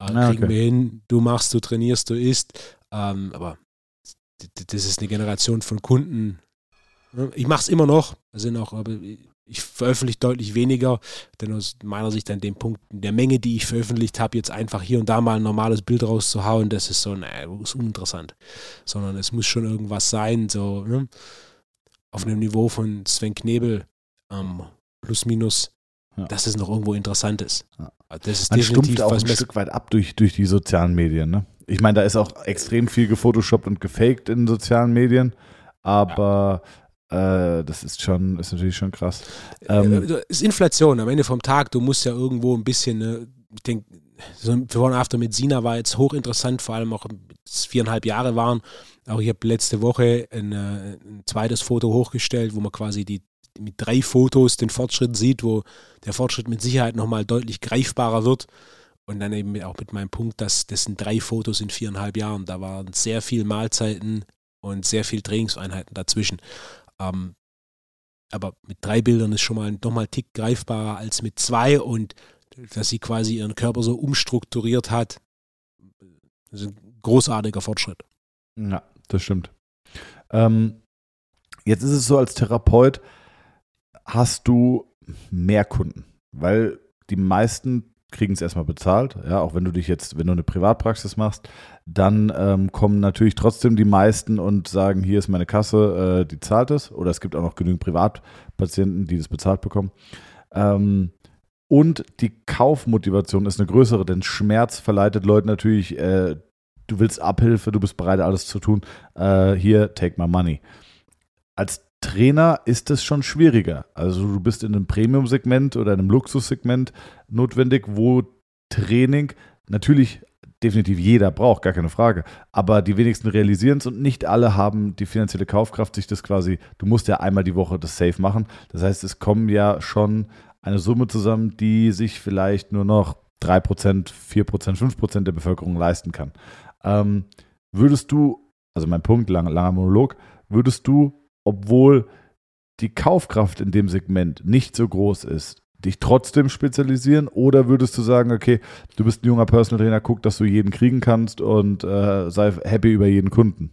Äh, ah, kriegen okay. wir hin, du machst, du trainierst, du isst. Ähm, aber das ist eine Generation von Kunden. Ich mache es immer noch, sind auch, aber ich veröffentliche deutlich weniger, denn aus meiner Sicht an dem Punkt, in der Menge, die ich veröffentlicht habe, jetzt einfach hier und da mal ein normales Bild rauszuhauen, das ist so, naja, ist uninteressant. Sondern es muss schon irgendwas sein, so ne? auf einem Niveau von Sven Knebel, ähm, plus minus, ja. dass es noch irgendwo interessant ist. Ja. Das ist Man stumpft auch ein Stück weit ab durch, durch die sozialen Medien. Ne? Ich meine, da ist auch extrem viel gefotoshoppt und gefaked in sozialen Medien, aber ja das ist schon, ist natürlich schon krass. Ähm, es äh, ist Inflation am Ende vom Tag. Du musst ja irgendwo ein bisschen, ne, ich denke, so ein Before and After mit Sina war jetzt hochinteressant, vor allem auch viereinhalb Jahre waren. Auch ich habe letzte Woche ein, äh, ein, zweites Foto hochgestellt, wo man quasi die mit drei Fotos den Fortschritt sieht, wo der Fortschritt mit Sicherheit nochmal deutlich greifbarer wird. Und dann eben auch mit meinem Punkt, dass das sind drei Fotos in viereinhalb Jahren. Da waren sehr viele Mahlzeiten und sehr viele Trainingseinheiten dazwischen. Ähm, aber mit drei Bildern ist schon mal nochmal Tick greifbarer als mit zwei und dass sie quasi ihren Körper so umstrukturiert hat. Das ist ein großartiger Fortschritt. Ja, das stimmt. Ähm, jetzt ist es so, als Therapeut hast du mehr Kunden, weil die meisten kriegen es erstmal bezahlt. Ja, auch wenn du dich jetzt, wenn du eine Privatpraxis machst, dann ähm, kommen natürlich trotzdem die meisten und sagen, hier ist meine Kasse, äh, die zahlt es. Oder es gibt auch noch genügend Privatpatienten, die das bezahlt bekommen. Ähm, und die Kaufmotivation ist eine größere, denn Schmerz verleitet Leute natürlich, äh, du willst Abhilfe, du bist bereit, alles zu tun. Äh, hier, take my money. Als Trainer ist es schon schwieriger. Also du bist in einem Premium-Segment oder einem Luxussegment notwendig, wo Training natürlich definitiv jeder braucht, gar keine Frage. Aber die wenigsten realisieren es und nicht alle haben die finanzielle Kaufkraft, sich das quasi, du musst ja einmal die Woche das Safe machen. Das heißt, es kommen ja schon eine Summe zusammen, die sich vielleicht nur noch 3%, 4%, 5% der Bevölkerung leisten kann. Ähm, würdest du, also mein Punkt, lang, langer Monolog, würdest du obwohl die Kaufkraft in dem Segment nicht so groß ist, dich trotzdem spezialisieren? Oder würdest du sagen, okay, du bist ein junger Personal Trainer, guck, dass du jeden kriegen kannst und äh, sei happy über jeden Kunden?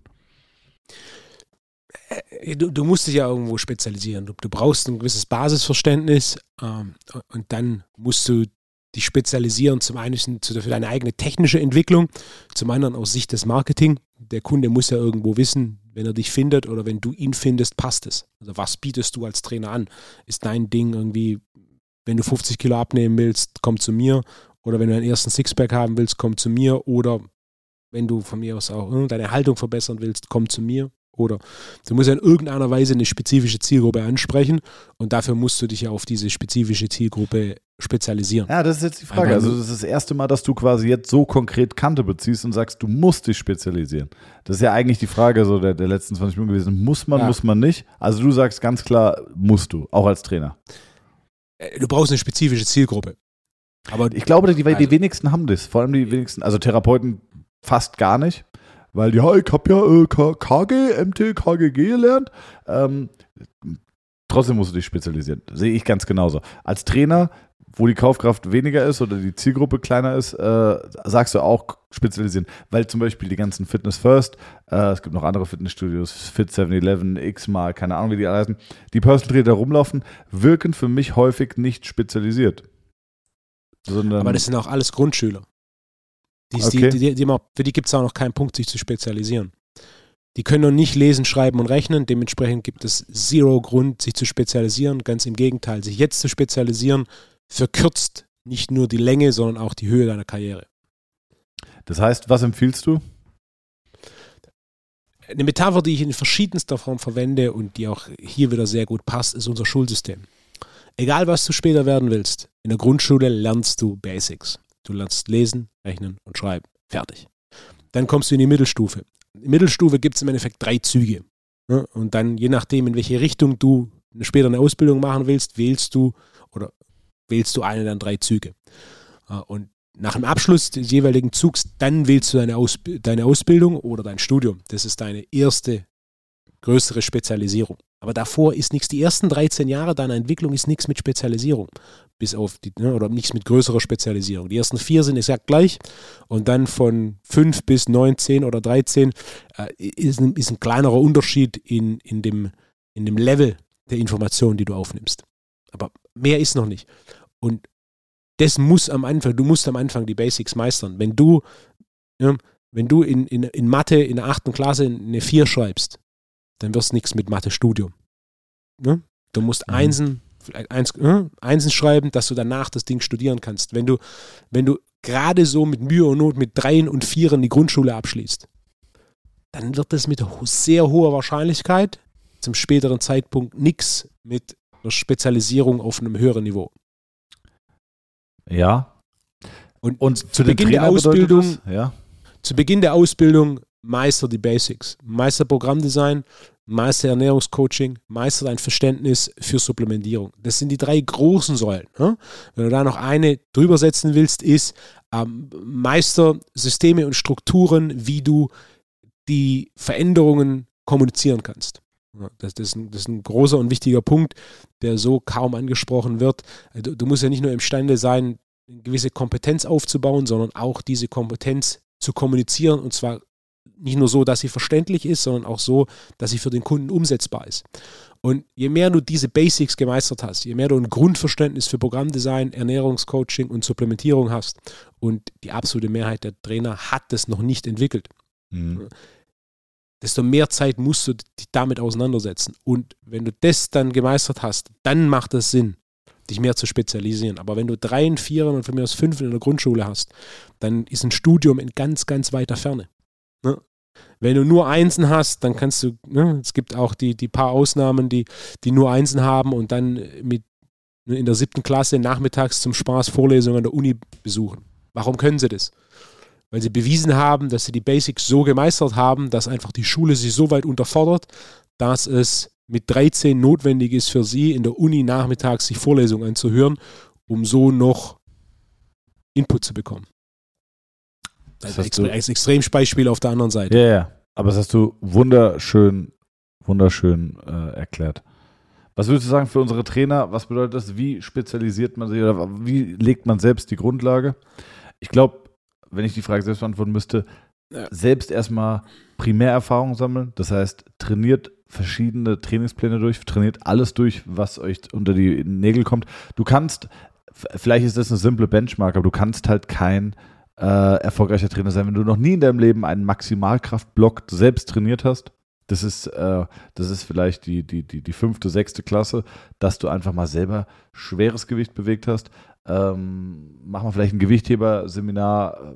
Äh, du, du, musst dich ja irgendwo spezialisieren. Du, du brauchst ein gewisses Basisverständnis ähm, und dann musst du dich spezialisieren, zum einen für deine eigene technische Entwicklung, zum anderen aus Sicht des Marketing. Der Kunde muss ja irgendwo wissen, wenn er dich findet oder wenn du ihn findest, passt es. Also was bietest du als Trainer an? Ist dein Ding irgendwie, wenn du 50 Kilo abnehmen willst, komm zu mir. Oder wenn du einen ersten Sixpack haben willst, komm zu mir. Oder wenn du von mir aus auch deine Haltung verbessern willst, komm zu mir. Oder du musst ja in irgendeiner Weise eine spezifische Zielgruppe ansprechen und dafür musst du dich ja auf diese spezifische Zielgruppe spezialisieren. Ja, das ist jetzt die Frage. Also das ist das erste Mal, dass du quasi jetzt so konkret Kante beziehst und sagst, du musst dich spezialisieren. Das ist ja eigentlich die Frage so der, der letzten 20 Minuten gewesen. Muss man, ja. muss man nicht? Also du sagst ganz klar, musst du, auch als Trainer. Äh, du brauchst eine spezifische Zielgruppe. Aber ich glaube, die, die also wenigsten haben das. Vor allem die wenigsten, also Therapeuten fast gar nicht weil ja, ich habe ja äh, KG, MT, KGG gelernt. Ähm, trotzdem musst du dich spezialisieren. Sehe ich ganz genauso. Als Trainer, wo die Kaufkraft weniger ist oder die Zielgruppe kleiner ist, äh, sagst du auch spezialisieren. Weil zum Beispiel die ganzen Fitness First, äh, es gibt noch andere Fitnessstudios, Fit 7-Eleven, X-Mal, keine Ahnung, wie die alle heißen, die Personal Trainer rumlaufen, wirken für mich häufig nicht spezialisiert. Aber das sind auch alles Grundschüler. Die, okay. die, die, die, für die gibt es auch noch keinen Punkt, sich zu spezialisieren. Die können noch nicht lesen, schreiben und rechnen. Dementsprechend gibt es zero Grund, sich zu spezialisieren. Ganz im Gegenteil, sich jetzt zu spezialisieren verkürzt nicht nur die Länge, sondern auch die Höhe deiner Karriere. Das heißt, was empfiehlst du? Eine Metapher, die ich in verschiedenster Form verwende und die auch hier wieder sehr gut passt, ist unser Schulsystem. Egal, was du später werden willst, in der Grundschule lernst du Basics. Du lernst lesen, rechnen und schreiben. Fertig. Dann kommst du in die Mittelstufe. In der Mittelstufe gibt es im Endeffekt drei Züge. Und dann, je nachdem, in welche Richtung du später eine Ausbildung machen willst, wählst du wählst du einen der drei Züge. Und nach dem Abschluss des jeweiligen Zugs, dann wählst du deine, Aus deine Ausbildung oder dein Studium. Das ist deine erste größere Spezialisierung. Aber davor ist nichts. Die ersten 13 Jahre deiner Entwicklung ist nichts mit Spezialisierung. Bis auf die, ne, oder nichts mit größerer Spezialisierung. Die ersten vier sind exakt gleich. Und dann von 5 bis 19 oder 13 äh, ist, ein, ist ein kleinerer Unterschied in, in, dem, in dem Level der Informationen, die du aufnimmst. Aber mehr ist noch nicht. Und das muss am Anfang, du musst am Anfang die Basics meistern. Wenn du, ja, wenn du in, in, in Mathe in der achten Klasse eine 4 schreibst, dann wirst du nichts mit Mathe-Studium. Ne? Du musst mhm. Einsen, eins, äh, Einsen schreiben, dass du danach das Ding studieren kannst. Wenn du, wenn du gerade so mit Mühe und Not mit Dreien und Vieren die Grundschule abschließt, dann wird das mit sehr hoher Wahrscheinlichkeit zum späteren Zeitpunkt nichts mit einer Spezialisierung auf einem höheren Niveau. Ja. Und, und zu Beginn der Ausbildung, ja. zu Beginn der Ausbildung meister die Basics. Meister Programmdesign, Meister Ernährungscoaching, Meister dein Verständnis für Supplementierung. Das sind die drei großen Säulen. Ne? Wenn du da noch eine drüber setzen willst, ist ähm, Meister Systeme und Strukturen, wie du die Veränderungen kommunizieren kannst. Das, das, ist ein, das, ist ein, großer und wichtiger Punkt, der so kaum angesprochen wird. Du, du musst ja nicht nur imstande sein, eine gewisse Kompetenz aufzubauen, sondern auch diese Kompetenz zu kommunizieren und zwar nicht nur so, dass sie verständlich ist, sondern auch so, dass sie für den Kunden umsetzbar ist. Und je mehr du diese Basics gemeistert hast, je mehr du ein Grundverständnis für Programmdesign, Ernährungscoaching und Supplementierung hast und die absolute Mehrheit der Trainer hat das noch nicht entwickelt, mhm. Desto mehr Zeit musst du dich damit auseinandersetzen. Und wenn du das dann gemeistert hast, dann macht es Sinn, dich mehr zu spezialisieren. Aber wenn du drei, vier und von mir aus fünf in der Grundschule hast, dann ist ein Studium in ganz, ganz weiter Ferne. Ne? Wenn du nur Einsen hast, dann kannst du, ne, es gibt auch die, die paar Ausnahmen, die, die nur Einsen haben und dann mit ne, in der siebten Klasse nachmittags zum Spaß Vorlesungen an der Uni besuchen. Warum können sie das? Weil sie bewiesen haben, dass sie die Basics so gemeistert haben, dass einfach die Schule sich so weit unterfordert, dass es mit 13 notwendig ist für sie, in der Uni nachmittags sich Vorlesungen anzuhören, um so noch Input zu bekommen. Das ist ein Extremsbeispiel auf der anderen Seite. Ja, ja. Aber das hast du wunderschön, wunderschön äh, erklärt. Was würdest du sagen für unsere Trainer? Was bedeutet das? Wie spezialisiert man sich oder wie legt man selbst die Grundlage? Ich glaube, wenn ich die Frage selbst beantworten müsste, ja. selbst erstmal Primärerfahrung sammeln. Das heißt, trainiert verschiedene Trainingspläne durch, trainiert alles durch, was euch unter die Nägel kommt. Du kannst, vielleicht ist das eine simple Benchmark, aber du kannst halt kein äh, erfolgreicher Trainer sein, wenn du noch nie in deinem Leben einen Maximalkraftblock selbst trainiert hast. Das ist, äh, das ist vielleicht die, die, die, die fünfte, sechste Klasse, dass du einfach mal selber schweres Gewicht bewegt hast. Ähm, mach mal vielleicht ein Gewichtheber-Seminar.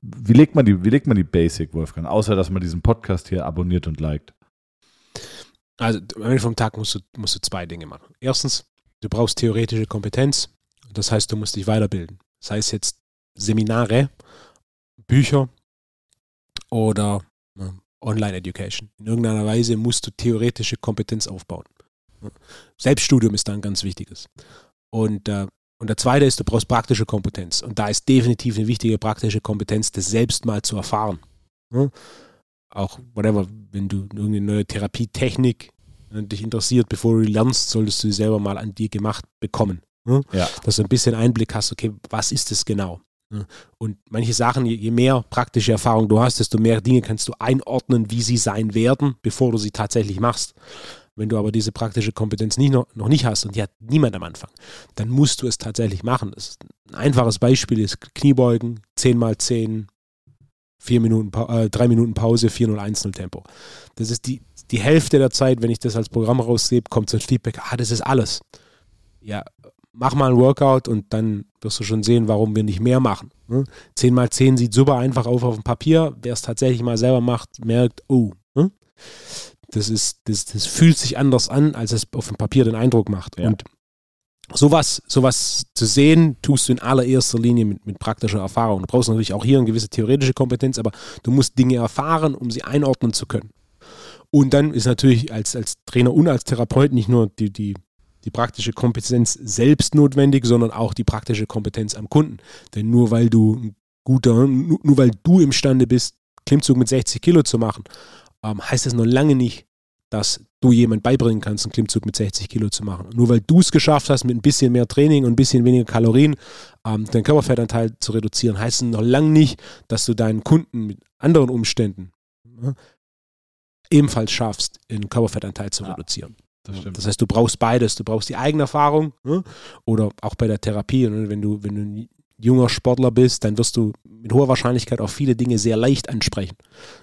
Wie legt man die, wie legt man die Basic, Wolfgang? Außer, dass man diesen Podcast hier abonniert und liked. Also am Ende vom Tag musst du, musst du zwei Dinge machen. Erstens, du brauchst theoretische Kompetenz. Das heißt, du musst dich weiterbilden. Das heißt jetzt Seminare, Bücher oder äh, Online-Education. In irgendeiner Weise musst du theoretische Kompetenz aufbauen. Selbststudium ist da ein ganz wichtiges. Und, äh, und der zweite ist, du brauchst praktische Kompetenz. Und da ist definitiv eine wichtige praktische Kompetenz, das selbst mal zu erfahren. Ja? Auch, whatever, wenn du irgendeine neue Therapietechnik äh, dich interessiert, bevor du lernst, solltest du sie selber mal an dir gemacht bekommen. Ja? Dass du ein bisschen Einblick hast, okay, was ist das genau? Und manche Sachen, je, mehr praktische Erfahrung du hast, desto mehr Dinge kannst du einordnen, wie sie sein werden, bevor du sie tatsächlich machst. Wenn du aber diese praktische Kompetenz nicht noch, noch nicht hast und die hat niemand am Anfang, dann musst du es tatsächlich machen. ein einfaches Beispiel ist Kniebeugen, 10 mal 10, 4 Minuten, äh, 3 Minuten Pause, 4-0-1-0 Tempo. Das ist die, die Hälfte der Zeit, wenn ich das als Programm rausgebe, kommt so ein Feedback, ah, das ist alles. Ja, mach mal ein Workout und dann wirst du schon sehen, warum wir nicht mehr machen. Ne? 10 mal 10 sieht super einfach auf auf dem Papier. Wer es tatsächlich mal selber macht, merkt, oh, ne? Das, ist, das, das fühlt sich anders an, als es auf dem Papier den Eindruck macht. Ja. Und sowas, sowas zu sehen, tust du in allererster Linie mit, mit praktischer Erfahrung. Du brauchst natürlich auch hier eine gewisse theoretische Kompetenz, aber du musst Dinge erfahren, um sie einordnen zu können. Und dann ist natürlich als, als Trainer und als Therapeut nicht nur die, die die praktische Kompetenz selbst notwendig, sondern auch die praktische Kompetenz am Kunden. Denn nur weil du guter, nur, nur weil du imstande bist, Klimmzug mit 60 Kilo zu machen, ähm, heißt das noch lange nicht, dass du jemand beibringen kannst, einen Klimmzug mit 60 Kilo zu machen. Nur weil du es geschafft hast, mit ein bisschen mehr Training und ein bisschen weniger Kalorien ähm, deinen Körperfettanteil zu reduzieren, heißt es noch lange nicht, dass du deinen Kunden mit anderen Umständen äh, ebenfalls schaffst, den Körperfettanteil zu ja. reduzieren. Das, das, heißt, du brauchst beides. Du brauchst die eigene Erfahrung ne? oder auch bei der Therapie. Ne? Wenn, du, wenn du ein junger Sportler bist, dann wirst du mit hoher Wahrscheinlichkeit auch viele Dinge sehr leicht ansprechen.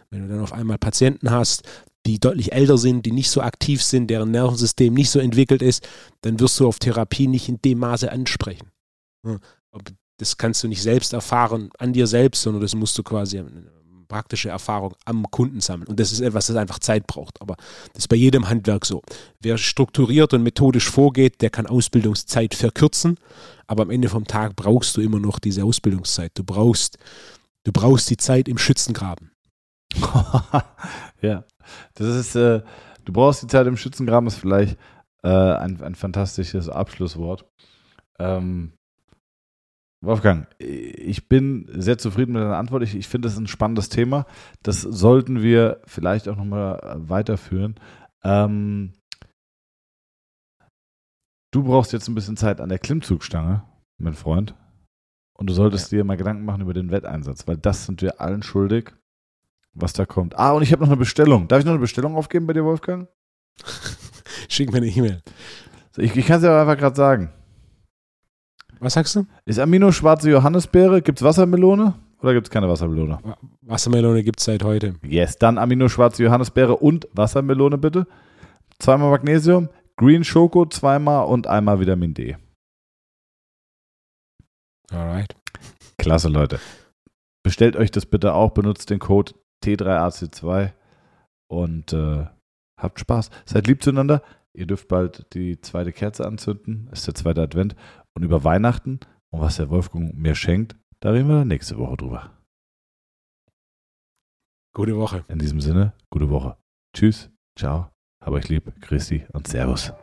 Wenn du dann auf einmal Patienten hast, die deutlich älter sind, die nicht so aktiv sind, deren Nervensystem nicht so entwickelt ist, dann wirst du auf Therapie nicht in dem Maße ansprechen. Das kannst du nicht selbst erfahren an dir selbst, sondern das musst du quasi praktische Erfahrung am Kunden sammeln. Und das ist etwas, das einfach Zeit braucht. Aber das ist bei jedem Handwerk so. Wer strukturiert und methodisch vorgeht, der kann Ausbildungszeit verkürzen. Aber am Ende vom Tag brauchst du immer noch diese Ausbildungszeit. Du brauchst, du brauchst die Zeit im Schützengraben. *laughs* ja, das ist, äh, du brauchst die Zeit im Schützengraben, ist vielleicht äh, ein, ein fantastisches Abschlusswort. Ähm, Wolfgang, ich bin sehr zufrieden mit deiner Antwort. Ich, ich finde, das ist ein spannendes Thema. Das sollten wir vielleicht auch nochmal weiterführen. Ähm, du brauchst jetzt ein bisschen Zeit an der Klimmzugstange, mein Freund. Und du solltest dir mal Gedanken machen über den Wetteinsatz, weil das sind wir allen schuldig, was da kommt. Ah, und ich habe noch eine Bestellung. Darf ich noch eine Bestellung aufgeben bei dir, Wolfgang? *laughs* Schick mir eine E-Mail. Ich, ich kann es ja einfach gerade sagen. Was sagst du? Ist Amino schwarze Johannisbeere? Gibt es Wassermelone oder gibt es keine Wassermelone? Wassermelone gibt es seit heute. Yes, dann Amino schwarze Johannisbeere und Wassermelone bitte. Zweimal Magnesium, Green Schoko zweimal und einmal Vitamin D. Alright. Klasse, Leute. Bestellt euch das bitte auch, benutzt den Code T3AC2 und äh, habt Spaß. Seid lieb zueinander. Ihr dürft bald die zweite Kerze anzünden. Ist der zweite Advent. Und über Weihnachten und was der Wolfgang mir schenkt, da reden wir dann nächste Woche drüber. Gute Woche. In diesem Sinne, gute Woche. Tschüss, ciao, hab euch lieb, Christi und Servus.